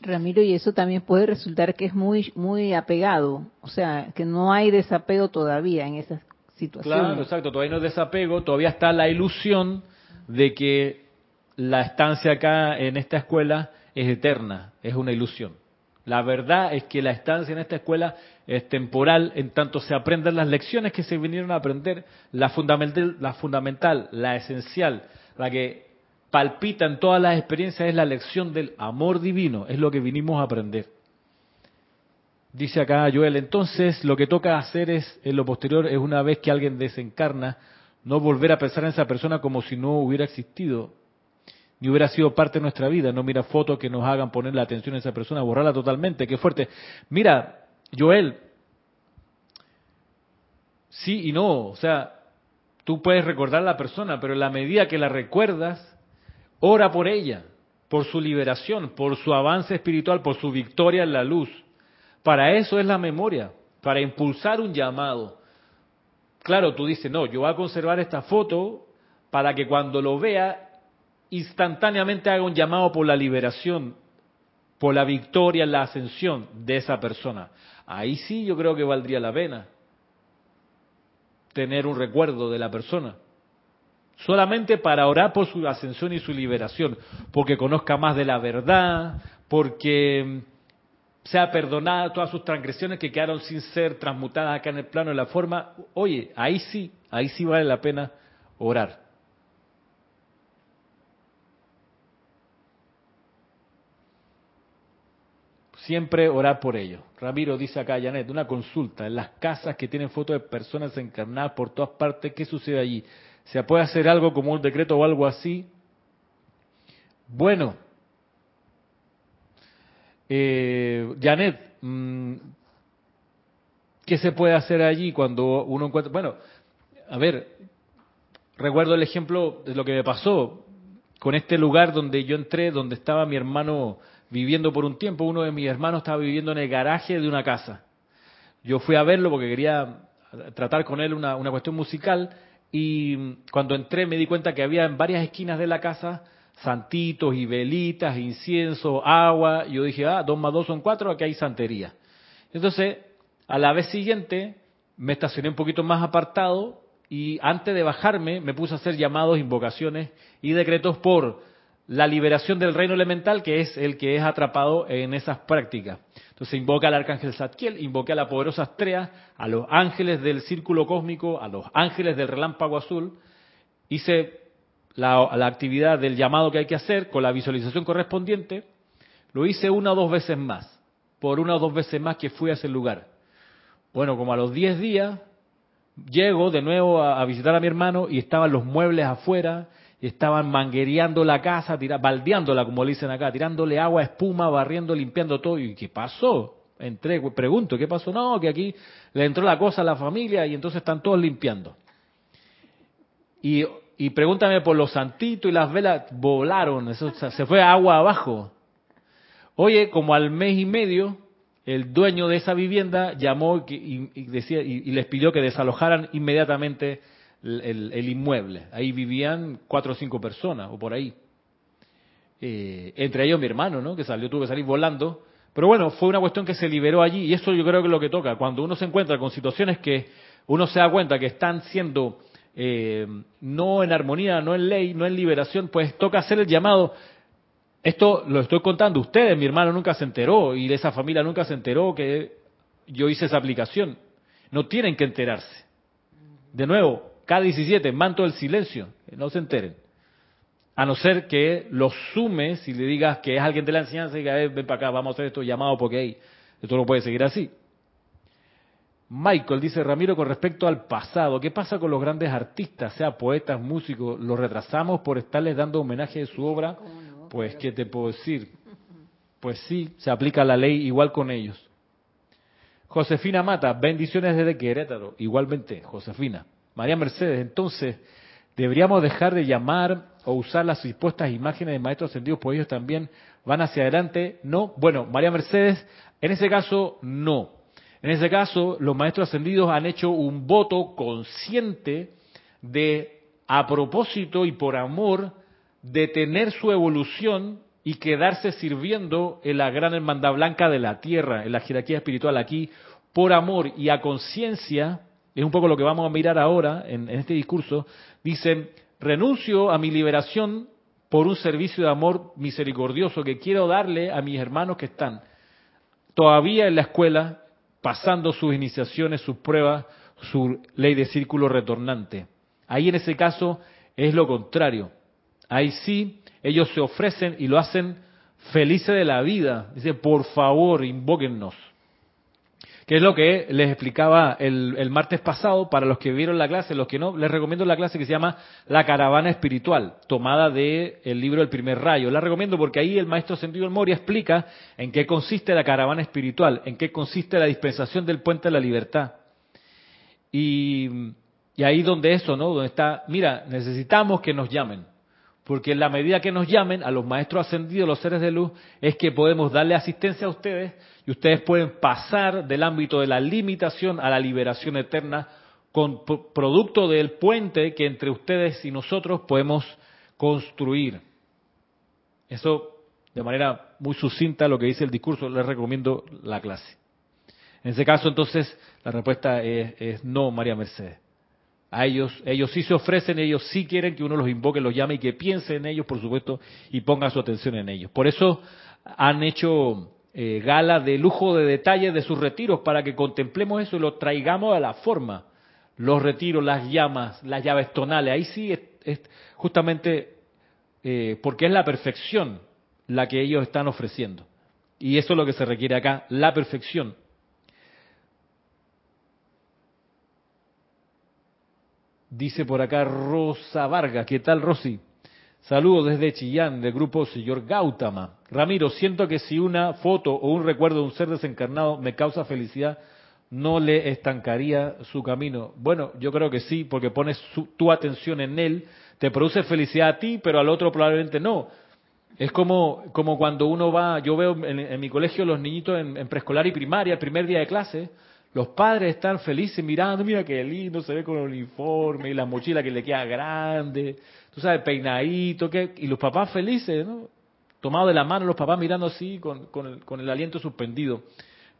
Ramiro, y eso también puede resultar que es muy, muy apegado, o sea, que no hay desapego todavía en esas situaciones. Claro, exacto, todavía no hay desapego, todavía está la ilusión de que la estancia acá en esta escuela es eterna, es una ilusión. La verdad es que la estancia en esta escuela es temporal, en tanto se aprenden las lecciones que se vinieron a aprender, la fundamental, la, fundamental, la esencial, la que palpita en todas las experiencias es la lección del amor divino, es lo que vinimos a aprender. Dice acá Joel, entonces lo que toca hacer es, en lo posterior, es una vez que alguien desencarna, no volver a pensar en esa persona como si no hubiera existido, ni hubiera sido parte de nuestra vida. No mira fotos que nos hagan poner la atención a esa persona, borrarla totalmente. Qué fuerte. Mira, Joel, sí y no. O sea, tú puedes recordar a la persona, pero en la medida que la recuerdas, ora por ella, por su liberación, por su avance espiritual, por su victoria en la luz. Para eso es la memoria, para impulsar un llamado. Claro, tú dices, no, yo voy a conservar esta foto para que cuando lo vea instantáneamente haga un llamado por la liberación, por la victoria, la ascensión de esa persona. Ahí sí yo creo que valdría la pena tener un recuerdo de la persona. Solamente para orar por su ascensión y su liberación, porque conozca más de la verdad, porque sea perdonada todas sus transgresiones que quedaron sin ser transmutadas acá en el plano de la forma. Oye, ahí sí, ahí sí vale la pena orar. Siempre orar por ellos. Ramiro dice acá, Janet, una consulta. En las casas que tienen fotos de personas encarnadas por todas partes, ¿qué sucede allí? ¿Se puede hacer algo como un decreto o algo así? Bueno, eh, Janet, mm, ¿qué se puede hacer allí cuando uno encuentra? Bueno, a ver, recuerdo el ejemplo de lo que me pasó con este lugar donde yo entré, donde estaba mi hermano viviendo por un tiempo. Uno de mis hermanos estaba viviendo en el garaje de una casa. Yo fui a verlo porque quería tratar con él una, cuestión musical y cuando entré me di cuenta que había en varias esquinas de la casa santitos y velitas, incienso, agua. Yo dije, ah, dos más dos son cuatro, aquí hay santería. Entonces, a la vez siguiente, me estacioné un poquito más apartado y antes de bajarme me puse a hacer llamados, invocaciones y decretos por la liberación del reino elemental, que es el que es atrapado en esas prácticas. Entonces invoca al arcángel Zadkiel, invoca a la poderosa Astrea, a los ángeles del círculo cósmico, a los ángeles del relámpago azul. Hice la, la actividad del llamado que hay que hacer con la visualización correspondiente. Lo hice una o dos veces más, por una o dos veces más que fui a ese lugar. Bueno, como a los diez días, llego de nuevo a, visitar a mi hermano y estaban los muebles afuera, y estaban manguereando la casa, tira, baldeándola, como le dicen acá, tirándole agua, espuma, barriendo, limpiando todo. ¿Y qué pasó? Entré, pregunto, ¿qué pasó? No, que aquí le entró la cosa a la familia y entonces están todos limpiando. Y, y pregúntame por los santitos y las velas, volaron, eso, se fue agua abajo. Oye, como al mes y medio, el dueño de esa vivienda llamó y, decía, y, les pidió que desalojaran inmediatamente el, inmueble. Ahí vivían cuatro o cinco personas, o por ahí. Eh, entre ellos mi hermano, ¿no? Que salió, tuvo que salir volando. Pero bueno, fue una cuestión que se liberó allí, y eso yo creo que es lo que toca. Cuando uno se encuentra con situaciones que uno se da cuenta que están siendo eh, no en armonía, no en ley, no en liberación, pues toca hacer el llamado esto lo estoy contando ustedes, mi hermano nunca se enteró y de esa familia nunca se enteró que yo hice esa aplicación. No tienen que enterarse. De nuevo, K17, manto del silencio, no se enteren. A no ser que lo sumes y le digas que es alguien de la enseñanza y diga, eh, ven para acá, vamos a hacer esto llamado porque hey, esto no puede seguir así. Michael dice, Ramiro, con respecto al pasado, ¿qué pasa con los grandes artistas, sea poetas, músicos? ¿Los retrasamos por estarles dando homenaje de su obra? Pues, ¿qué te puedo decir? Pues sí, se aplica la ley igual con ellos. Josefina Mata, bendiciones desde Querétaro. Igualmente, Josefina. María Mercedes, entonces, ¿deberíamos dejar de llamar o usar las supuestas imágenes de maestros ascendidos, pues ellos también van hacia adelante? No. Bueno, María Mercedes, en ese caso, no. En ese caso, los maestros ascendidos han hecho un voto consciente de, a propósito y por amor, detener su evolución y quedarse sirviendo en la gran hermandad blanca de la tierra, en la jerarquía espiritual aquí, por amor y a conciencia, es un poco lo que vamos a mirar ahora en, este discurso, dicen, renuncio a mi liberación por un servicio de amor misericordioso que quiero darle a mis hermanos que están todavía en la escuela, pasando sus iniciaciones, sus pruebas, su ley de círculo retornante. Ahí en ese caso es lo contrario. Ahí sí, ellos se ofrecen y lo hacen felices de la vida. Dice, por favor, invóquennos. Que es lo que les explicaba el, martes pasado para los que vieron la clase, los que no, les recomiendo la clase que se llama La Caravana Espiritual, tomada del el libro El Primer Rayo. La recomiendo porque ahí el maestro Sentido Moria explica en qué consiste la caravana espiritual, en qué consiste la dispensación del puente de la libertad. Y, y ahí donde eso, ¿no? Donde está, mira, necesitamos que nos llamen porque en la medida que nos llamen a los maestros ascendidos, los seres de luz, es que podemos darle asistencia a ustedes y ustedes pueden pasar del ámbito de la limitación a la liberación eterna con producto del puente que entre ustedes y nosotros podemos construir. Eso de manera muy sucinta lo que dice el discurso, les recomiendo la clase. En ese caso entonces la respuesta es, no, María Mercedes. A ellos, ellos sí se ofrecen, ellos sí quieren que uno los invoque, los llame y que piense en ellos, por supuesto, y ponga su atención en ellos. Por eso han hecho eh, gala de lujo de detalles de sus retiros para que contemplemos eso y lo traigamos a la forma. Los retiros, las llamas, las llaves tonales, ahí sí es, justamente eh, porque es la perfección la que ellos están ofreciendo. Y eso es lo que se requiere acá, la perfección. Dice por acá Rosa Vargas, ¿qué tal Rosy? Saludos desde Chillán, del grupo Señor Gautama. Ramiro, siento que si una foto o un recuerdo de un ser desencarnado me causa felicidad, no le estancaría su camino. Bueno, yo creo que sí, porque pones tu atención en él, te produce felicidad a ti, pero al otro probablemente no. Es como, como cuando uno va, yo veo en, mi colegio los niñitos en, preescolar y primaria, el primer día de clase, los padres están felices mirando, mira qué lindo se ve con el uniforme y la mochila que le queda grande, tú sabes, peinadito, que, y los papás felices, ¿no? Tomados de la mano, los papás mirando así con, con, el, aliento suspendido.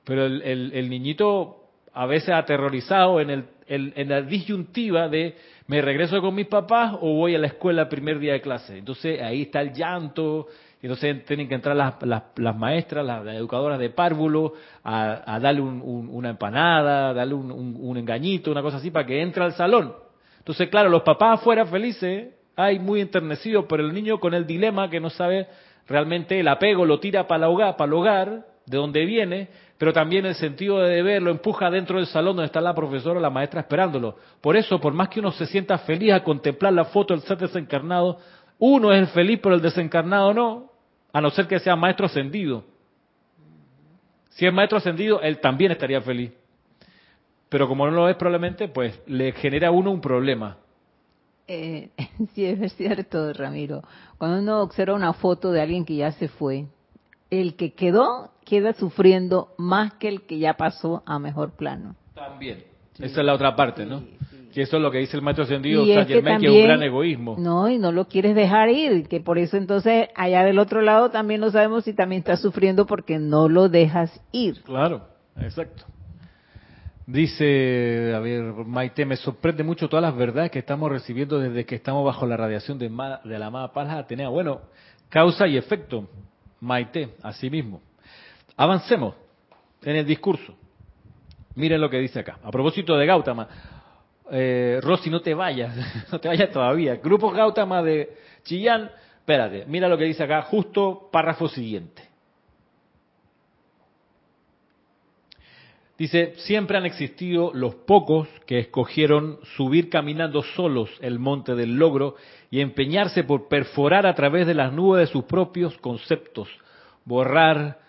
Pero el, el, niñito a veces aterrorizado en, el, en la disyuntiva de me regreso con mis papás o voy a la escuela el primer día de clase. Entonces ahí está el llanto, entonces tienen que entrar las, las, maestras, las, educadoras de párvulo, a, darle una empanada, darle un, engañito, una cosa así, para que entre al salón. Entonces, claro, los papás afuera felices, hay muy enternecidos, pero el niño con el dilema que no sabe realmente el apego, lo tira para el hogar, para el hogar de donde viene, pero también el sentido de deber lo empuja dentro del salón donde está la profesora o la maestra esperándolo. Por eso, por más que uno se sienta feliz a contemplar la foto del ser desencarnado, uno es el feliz, pero el desencarnado no, a no ser que sea maestro ascendido. Si es maestro ascendido, él también estaría feliz. Pero como no lo es probablemente, pues le genera a uno un problema. Eh, sí, es cierto, Ramiro. Cuando uno observa una foto de alguien que ya se fue, el que quedó queda sufriendo más que el que ya pasó a mejor plano. También. Esa es la otra parte, ¿no? Que eso es lo que dice el maestro ascendido que, es un gran egoísmo. No, y no lo quieres dejar ir, que por eso entonces allá del otro lado también no sabemos si también está sufriendo porque no lo dejas ir. Claro, exacto. Dice, a ver, Maite, me sorprende mucho todas las verdades que estamos recibiendo desde que estamos bajo la radiación de, de la amada Paz Atenea. Bueno, causa y efecto. Maite, así mismo. Avancemos en el discurso. Miren lo que dice acá. A propósito de Gautama, eh, Rosy, no te vayas, no te vayas todavía. Grupo Gautama de Chillán, espérate, mira lo que dice acá, justo párrafo siguiente. Dice, siempre han existido los pocos que escogieron subir caminando solos el monte del logro y empeñarse por perforar a través de las nubes de sus propios conceptos, borrar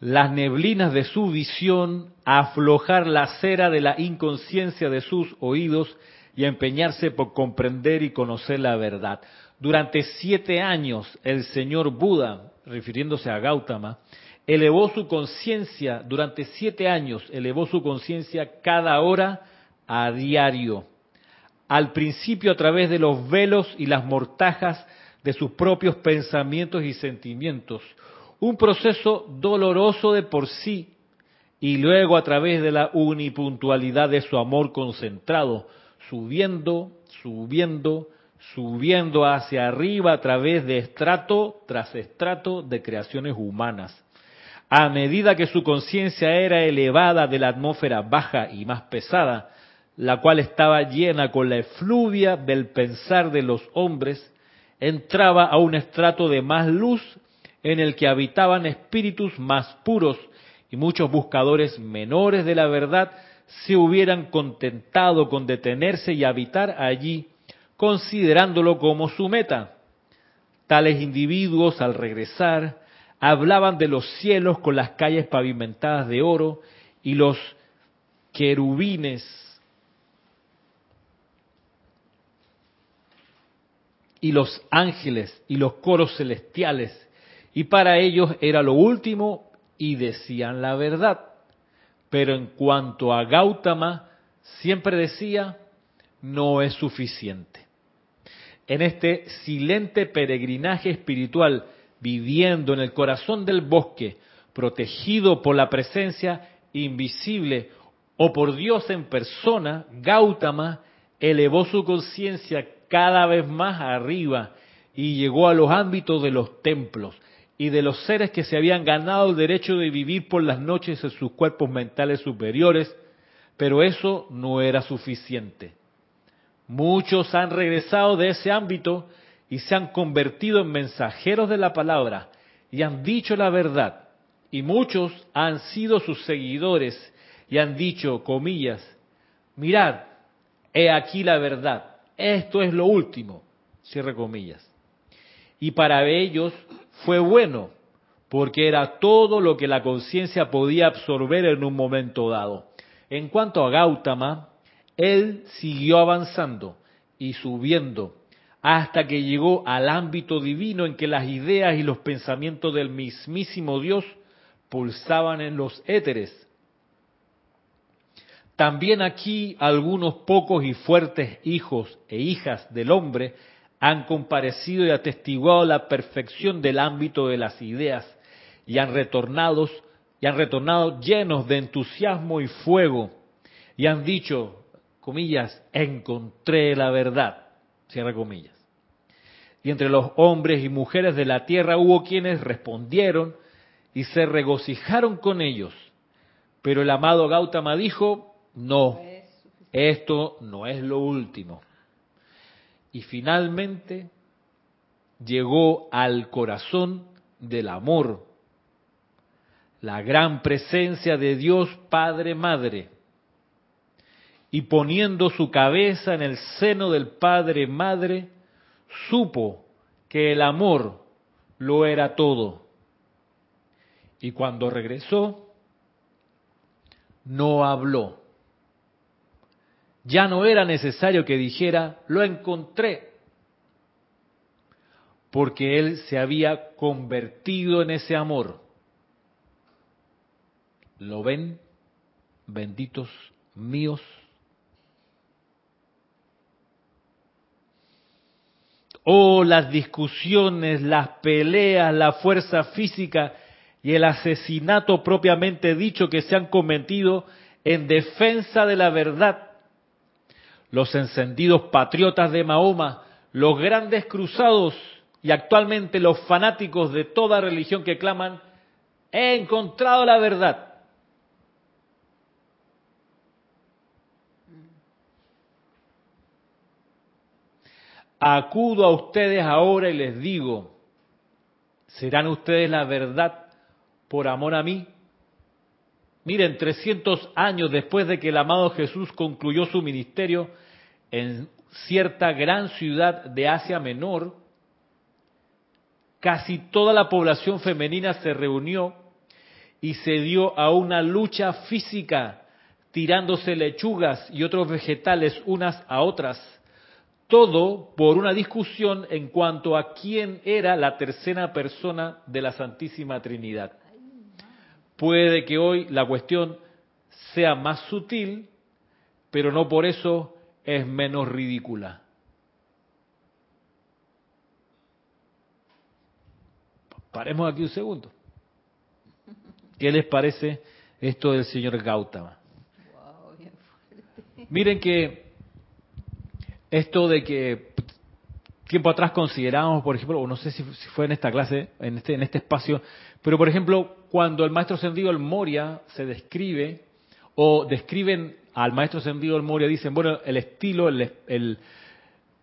las neblinas de su visión, aflojar la cera de la inconsciencia de sus oídos y empeñarse por comprender y conocer la verdad. Durante siete años el señor Buda, refiriéndose a Gautama, elevó su conciencia durante siete años, elevó su conciencia cada hora a diario. Al principio a través de los velos y las mortajas de sus propios pensamientos y sentimientos. Un proceso doloroso de por sí y luego a través de la unipuntualidad de su amor concentrado, subiendo, subiendo, subiendo hacia arriba a través de estrato tras estrato de creaciones humanas. A medida que su conciencia era elevada de la atmósfera baja y más pesada, la cual estaba llena con la efluvia del pensar de los hombres, entraba a un estrato de más luz en el que habitaban espíritus más puros y muchos buscadores menores de la verdad se hubieran contentado con detenerse y habitar allí, considerándolo como su meta. Tales individuos, al regresar, hablaban de los cielos con las calles pavimentadas de oro y los querubines y los ángeles y los coros celestiales y para ellos era lo último y decían la verdad. Pero en cuanto a Gautama, siempre decía, no es suficiente. En este silente peregrinaje espiritual viviendo en el corazón del bosque, protegido por la presencia invisible o por Dios en persona, Gautama elevó su conciencia cada vez más arriba y llegó a los ámbitos de los templos y de los seres que se habían ganado el derecho de vivir por las noches en sus cuerpos mentales superiores, pero eso no era suficiente. Muchos han regresado de ese ámbito y se han convertido en mensajeros de la palabra y han dicho la verdad. Y muchos han sido sus seguidores y han dicho, comillas, mirad, he aquí la verdad, esto es lo último, cierre comillas. Y para ellos fue bueno, porque era todo lo que la conciencia podía absorber en un momento dado. En cuanto a Gautama, él siguió avanzando y subiendo hasta que llegó al ámbito divino en que las ideas y los pensamientos del mismísimo Dios pulsaban en los éteres. También aquí algunos pocos y fuertes hijos e hijas del hombre han comparecido y atestiguado la perfección del ámbito de las ideas y han retornado y han retornado llenos de entusiasmo y fuego y han dicho, comillas, encontré la verdad, cierra comillas. Y entre los hombres y mujeres de la tierra hubo quienes respondieron y se regocijaron con ellos. Pero el amado Gautama dijo, no, esto no es lo último. Y finalmente llegó al corazón del amor, la gran presencia de Dios Padre Madre. Y poniendo su cabeza en el seno del Padre Madre, supo que el amor lo era todo. Y cuando regresó, no habló ya no era necesario que dijera, lo encontré, porque él se había convertido en ese amor. ¿Lo ven, benditos míos? Oh, las discusiones, las peleas, la fuerza física y el asesinato propiamente dicho que se han cometido en defensa de la verdad los encendidos patriotas de Mahoma, los grandes cruzados y actualmente los fanáticos de toda religión que claman, he encontrado la verdad. Acudo a ustedes ahora y les digo, ¿serán ustedes la verdad por amor a mí? Miren, 300 años después de que el amado Jesús concluyó su ministerio en cierta gran ciudad de Asia Menor, casi toda la población femenina se reunió y se dio a una lucha física, tirándose lechugas y otros vegetales unas a otras, todo por una discusión en cuanto a quién era la tercera persona de la Santísima Trinidad. Puede que hoy la cuestión sea más sutil, pero no por eso es menos ridícula. Paremos aquí un segundo. ¿Qué les parece esto del señor Gautama? Miren que esto de que tiempo atrás consideramos, por ejemplo, o no sé si fue en esta clase, en este, en este espacio, pero por ejemplo, cuando el maestro Sendido el Moria se describe, o describen al maestro Sendido el Moria, dicen, bueno, el estilo, el,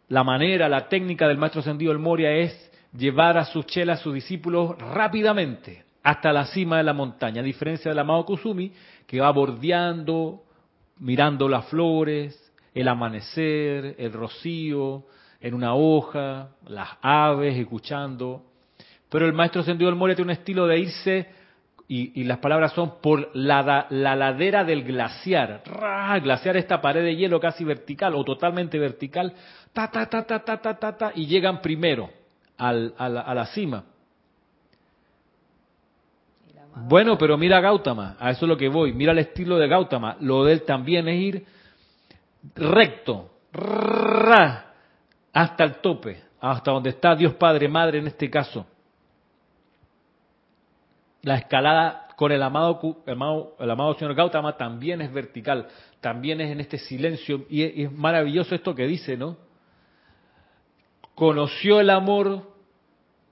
la manera, la técnica del maestro Sendido el Moria es llevar a sus chelas, a sus discípulos rápidamente hasta la cima de la montaña, a diferencia del amado Kusumi, que va bordeando, mirando las flores, el amanecer, el rocío, en una hoja, las aves, escuchando. Pero el maestro Sendido del Moria tiene un estilo de irse, y, las palabras son por la, ladera del glaciar. Glaciar esta pared de hielo casi vertical o totalmente vertical, ta, ta, ta, ta, ta, ta, ta, ta y llegan primero al, a, la, a la cima. Bueno, pero mira Gautama, a eso es lo que voy. Mira el estilo de Gautama. Lo de él también es ir recto, hasta el tope, hasta donde está Dios Padre, Madre en este caso. La escalada con el amado, el amado, señor Gautama también es vertical, también es en este silencio y es, maravilloso esto que dice, ¿no? Conoció el amor,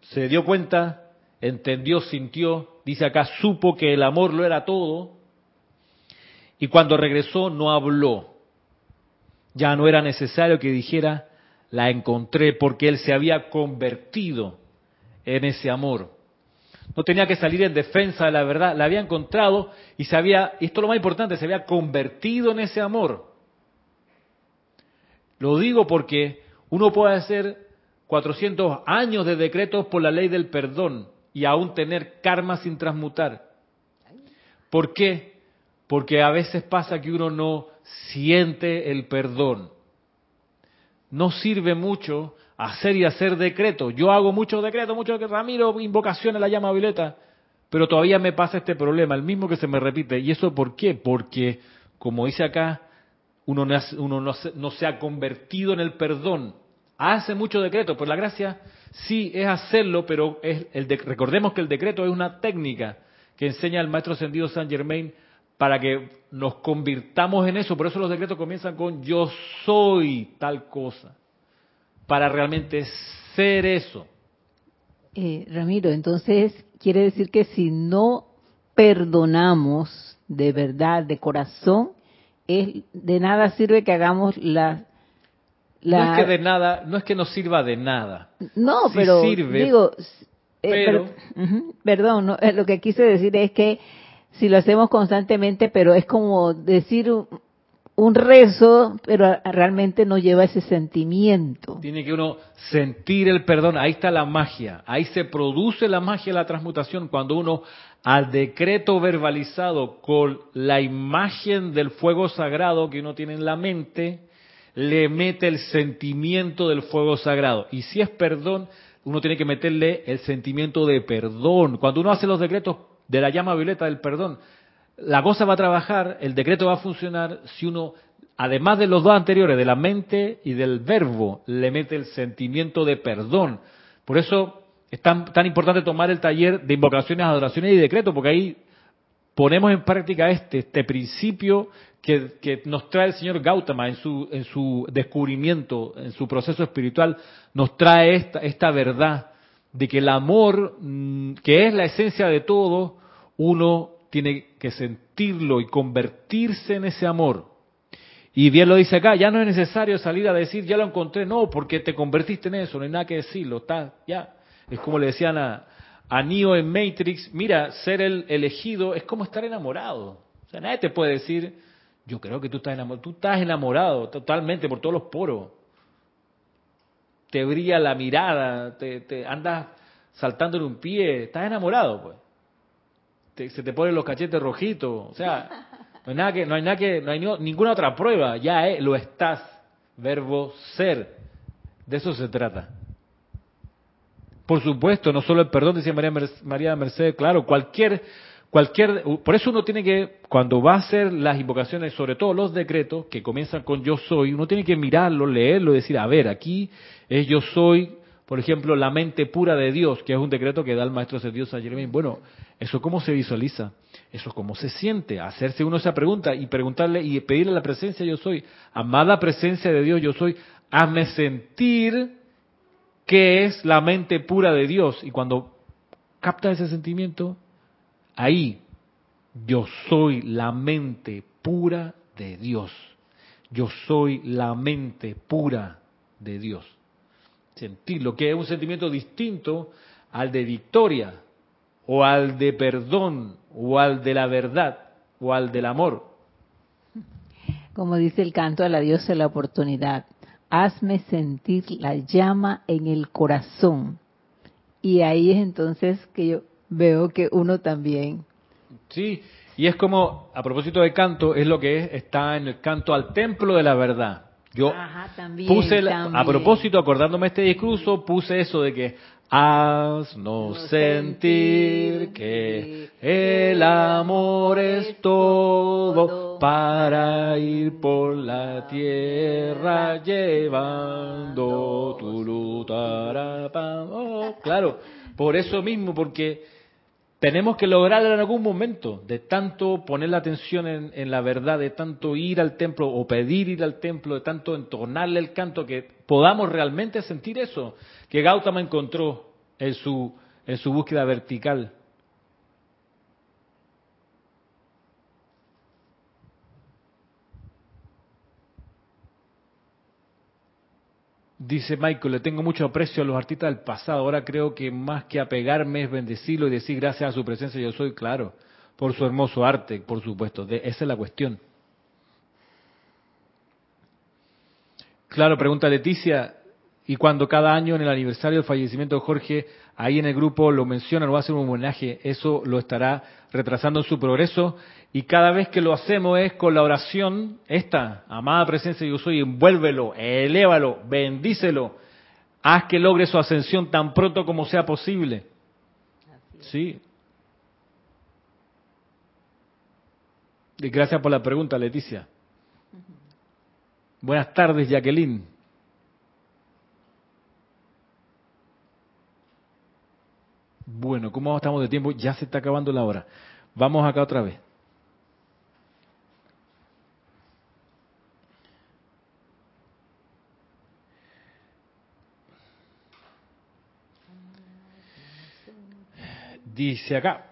se dio cuenta, entendió, sintió, dice acá, supo que el amor lo era todo y cuando regresó no habló. Ya no era necesario que dijera, la encontré porque él se había convertido en ese amor. No tenía que salir en defensa de la verdad, la había encontrado y se había, y esto es lo más importante, se había convertido en ese amor. Lo digo porque uno puede hacer 400 años de decretos por la ley del perdón y aún tener karma sin transmutar. ¿Por qué? porque a veces pasa que uno no siente el perdón. No sirve mucho hacer y hacer decretos. Yo hago muchos decretos, muchos decretos, Ramiro, invocaciones a la llama violeta, pero todavía me pasa este problema, el mismo que se me repite. ¿Y eso por qué? Porque, como dice acá, uno, no, uno no, se, ha convertido en el perdón. Hace muchos decretos, por la gracia sí es hacerlo, pero es el recordemos que el decreto es una técnica que enseña el maestro ascendido San Germain para que nos convirtamos en eso. Por eso los decretos comienzan con yo soy tal cosa para realmente ser eso. Eh, Ramiro, entonces quiere decir que si no perdonamos de verdad, de corazón, es, de nada sirve que hagamos la, No es que de nada, no es que nos sirva de nada. No, pero digo, eh, perdón, eh, lo que quise decir es que si lo hacemos constantemente, pero es como decir un rezo, pero realmente no lleva ese sentimiento. Tiene que uno sentir el perdón, ahí está la magia, ahí se produce la magia la transmutación cuando uno al decreto verbalizado con la imagen del fuego sagrado que uno tiene en la mente, le mete el sentimiento del fuego sagrado. Y si es perdón, uno tiene que meterle el sentimiento de perdón. Cuando uno hace los decretos de la llama violeta del perdón, la cosa va a trabajar, el decreto va a funcionar si uno, además de los dos anteriores, de la mente y del verbo, le mete el sentimiento de perdón. Por eso es tan, importante tomar el taller de invocaciones, adoraciones y decretos, porque ahí ponemos en práctica este, este principio que, nos trae el señor Gautama en su, en su descubrimiento, en su proceso espiritual, nos trae esta, esta verdad de que el amor, mm, que es la esencia de todo, uno tiene que sentirlo y convertirse en ese amor. Y bien lo dice acá, ya no es necesario salir a decir, ya lo encontré, no, porque te convertiste en eso, no hay nada que decirlo, está, ya. Es como le decían a, a Neo en Matrix, mira, ser el elegido es como estar enamorado. O sea, nadie te puede decir, yo creo que tú estás enamorado, tú estás enamorado totalmente por todos los poros. Te brilla la mirada, te, te andas saltando en un pie, estás enamorado, pues se te ponen los cachetes rojitos, o sea, no hay nada que, no hay nada que, no hay ninguna otra prueba, ya lo estás, verbo ser, de eso se trata. Por supuesto, no solo el perdón, decía María, María Mercedes, claro, cualquier, cualquier, por eso uno tiene que, cuando va a hacer las invocaciones, sobre todo los decretos, que comienzan con yo soy, uno tiene que mirarlo, leerlo, decir, a ver, aquí es yo soy, por ejemplo, la mente pura de Dios, que es un decreto que da el maestro Dios a Jeremín. Bueno, ¿eso cómo se visualiza? ¿Eso cómo se siente? Hacerse uno esa pregunta y preguntarle y pedirle la presencia yo soy. Amada presencia de Dios yo soy. Hazme sentir que es la mente pura de Dios. Y cuando capta ese sentimiento, ahí yo soy la mente pura de Dios. Yo soy la mente pura de Dios sentirlo, que es un sentimiento distinto al de victoria, o al de perdón, o al de la verdad, o al del amor. Como dice el canto a la diosa de la oportunidad, hazme sentir la llama en el corazón. Y ahí es entonces que yo veo que uno también. Sí, y es como, a propósito de canto, es lo que es, está en el canto al templo de la verdad. Yo puse, a propósito, acordándome este discurso, puse eso de que haznos sentir que el amor es todo para ir por la tierra llevando tu luz. Oh, claro, por eso mismo, porque tenemos que lograrlo en algún momento, de tanto poner la atención en, la verdad, de tanto ir al templo o pedir ir al templo, de tanto entonarle el canto, que podamos realmente sentir eso que Gautama encontró en su, en su búsqueda vertical. Dice Michael, le tengo mucho aprecio a los artistas del pasado. Ahora creo que más que apegarme es bendecirlo y decir gracias a su presencia yo soy, claro, por su hermoso arte, por supuesto. esa es la cuestión. Claro, pregunta Leticia, y cuando cada año en el aniversario del fallecimiento de Jorge, ahí en el grupo lo mencionan o hacen un homenaje, eso lo estará retrasando en su progreso. Y cada vez que lo hacemos es con la oración, esta, amada presencia yo soy, envuélvelo, elévalo, bendícelo, haz que logre su ascensión tan pronto como sea posible. Sí. Y gracias por la pregunta, Leticia. Buenas tardes, Jacqueline. Bueno, ¿cómo estamos de tiempo? Ya se está acabando la hora. Vamos acá otra vez. Dice acá.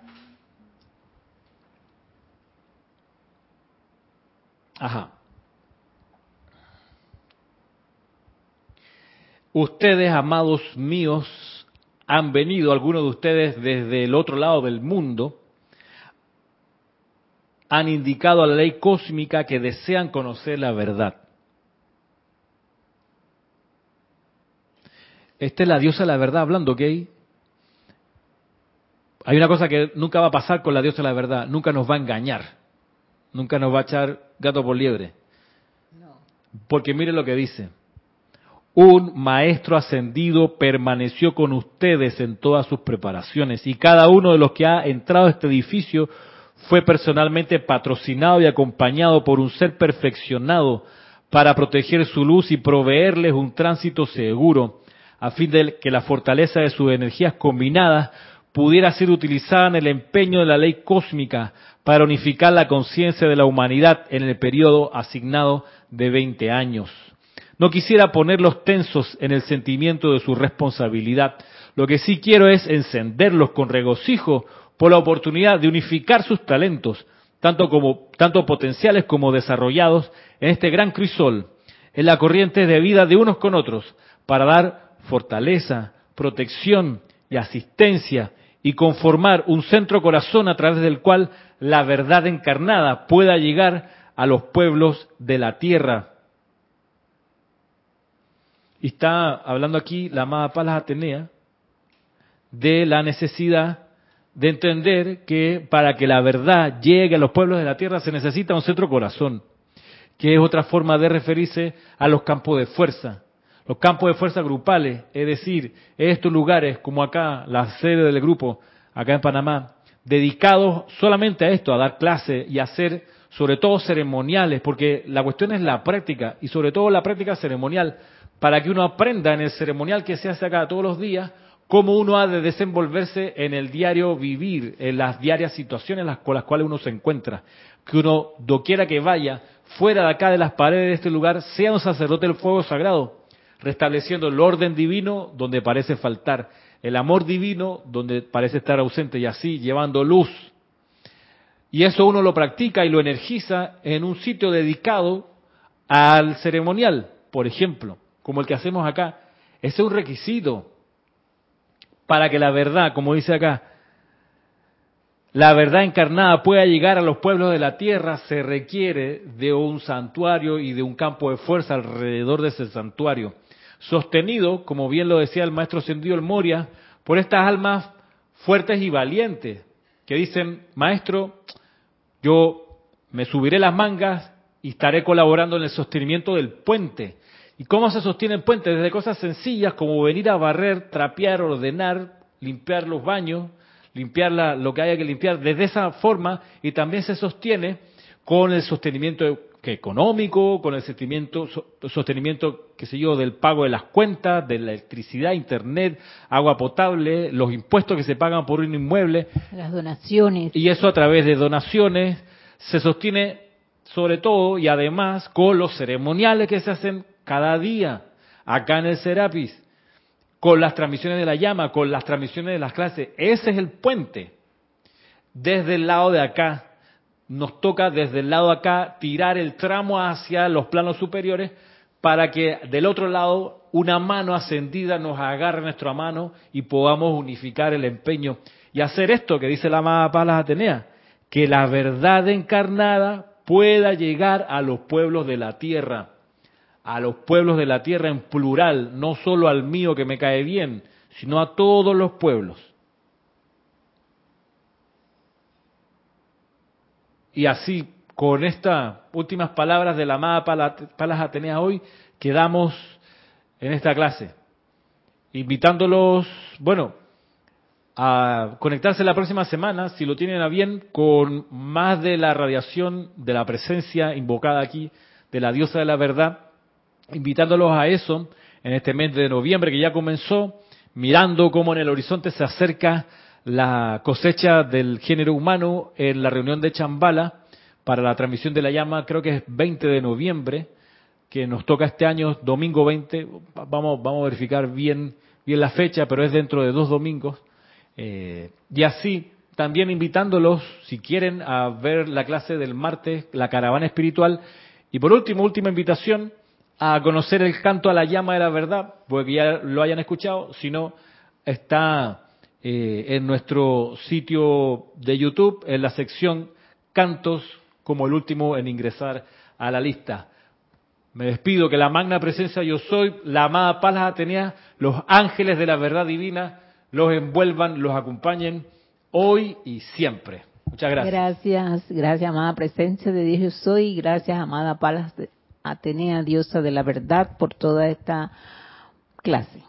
Ajá. Ustedes, amados míos, han venido, algunos de ustedes desde el otro lado del mundo, han indicado a la ley cósmica que desean conocer la verdad. Esta es la diosa de la verdad hablando, ¿ok? Hay una cosa que nunca va a pasar con la diosa de la verdad, nunca nos va a engañar, nunca nos va a echar gato por liebre. Porque mire lo que dice un maestro ascendido permaneció con ustedes en todas sus preparaciones y cada uno de los que ha entrado a este edificio fue personalmente patrocinado y acompañado por un ser perfeccionado para proteger su luz y proveerles un tránsito seguro, a fin de que la fortaleza de sus energías combinadas pudiera ser utilizada en el empeño de la ley cósmica para unificar la conciencia de la humanidad en el periodo asignado de 20 años. No quisiera ponerlos tensos en el sentimiento de su responsabilidad. Lo que sí quiero es encenderlos con regocijo por la oportunidad de unificar sus talentos, tanto, como, tanto potenciales como desarrollados, en este gran crisol, en la corriente de vida de unos con otros, para dar fortaleza, protección y asistencia y conformar un centro corazón a través del cual la verdad encarnada pueda llegar a los pueblos de la tierra y está hablando aquí la amada Palas Atenea de la necesidad de entender que para que la verdad llegue a los pueblos de la tierra se necesita un centro corazón, que es otra forma de referirse a los campos de fuerza. Los campos de fuerza grupales, es decir, estos lugares como acá, la sede del grupo, acá en Panamá, dedicados solamente a esto, a dar clases y hacer sobre todo ceremoniales, porque la cuestión es la práctica y sobre todo la práctica ceremonial para que uno aprenda en el ceremonial que se hace acá todos los días cómo uno ha de desenvolverse en el diario vivir, en las diarias situaciones con las cuales uno se encuentra. Que uno, doquiera que vaya, fuera de acá de las paredes de este lugar, sea un sacerdote del fuego sagrado, restableciendo el orden divino donde parece faltar, el amor divino donde parece estar ausente y así llevando luz. Y eso uno lo practica y lo energiza en un sitio dedicado al ceremonial, por ejemplo como el que hacemos acá, ese es un requisito para que la verdad, como dice acá, la verdad encarnada pueda llegar a los pueblos de la tierra, se requiere de un santuario y de un campo de fuerza alrededor de ese santuario, sostenido, como bien lo decía el maestro Sendido el Moria, por estas almas fuertes y valientes, que dicen, maestro, yo me subiré las mangas y estaré colaborando en el sostenimiento del puente ¿Y cómo se sostiene el puente? Desde cosas sencillas como venir a barrer, trapear, ordenar, limpiar los baños, limpiar lo que haya que limpiar, desde esa forma, y también se sostiene con el sostenimiento económico, con el sostenimiento, sostenimiento, qué sé yo, del pago de las cuentas, de la electricidad, internet, agua potable, los impuestos que se pagan por un inmueble. Las donaciones. Y eso a través de donaciones se sostiene sobre todo y además con los ceremoniales que se hacen cada día acá en el Serapis, con las transmisiones de la llama, con las transmisiones de las clases. Ese es el puente. Desde el lado de acá, nos toca desde el lado de acá tirar el tramo hacia los planos superiores para que del otro lado una mano ascendida nos agarre nuestra mano y podamos unificar el empeño y hacer esto que dice la amada Palas Atenea, que la verdad encarnada pueda llegar a los pueblos de la tierra a los pueblos de la tierra en plural, no solo al mío que me cae bien, sino a todos los pueblos. Y así, con estas últimas palabras de la amada Palas Atenea hoy, quedamos en esta clase, invitándolos, bueno, a conectarse la próxima semana, si lo tienen a bien, con más de la radiación de la presencia invocada aquí de la diosa de la verdad, invitándolos a eso en este mes de noviembre que ya comenzó, mirando cómo en el horizonte se acerca la cosecha del género humano en la reunión de Chambala para la transmisión de la llama, creo que es 20 de noviembre, que nos toca este año, domingo 20, vamos, vamos a verificar bien, bien la fecha, pero es dentro de dos domingos. Eh, y así, también invitándolos, si quieren, a ver la clase del martes, la caravana espiritual. Y por último, última invitación, a conocer el canto a la llama de la verdad, porque ya lo hayan escuchado, si no, está eh, en nuestro sitio de YouTube, en la sección cantos, como el último en ingresar a la lista. Me despido, que la magna presencia yo soy, la amada paz Atenea, los ángeles de la verdad divina, los envuelvan, los acompañen hoy y siempre. Muchas gracias. Gracias, gracias amada presencia de Dios yo soy, gracias amada Palas Atenea, diosa de la verdad, por toda esta clase.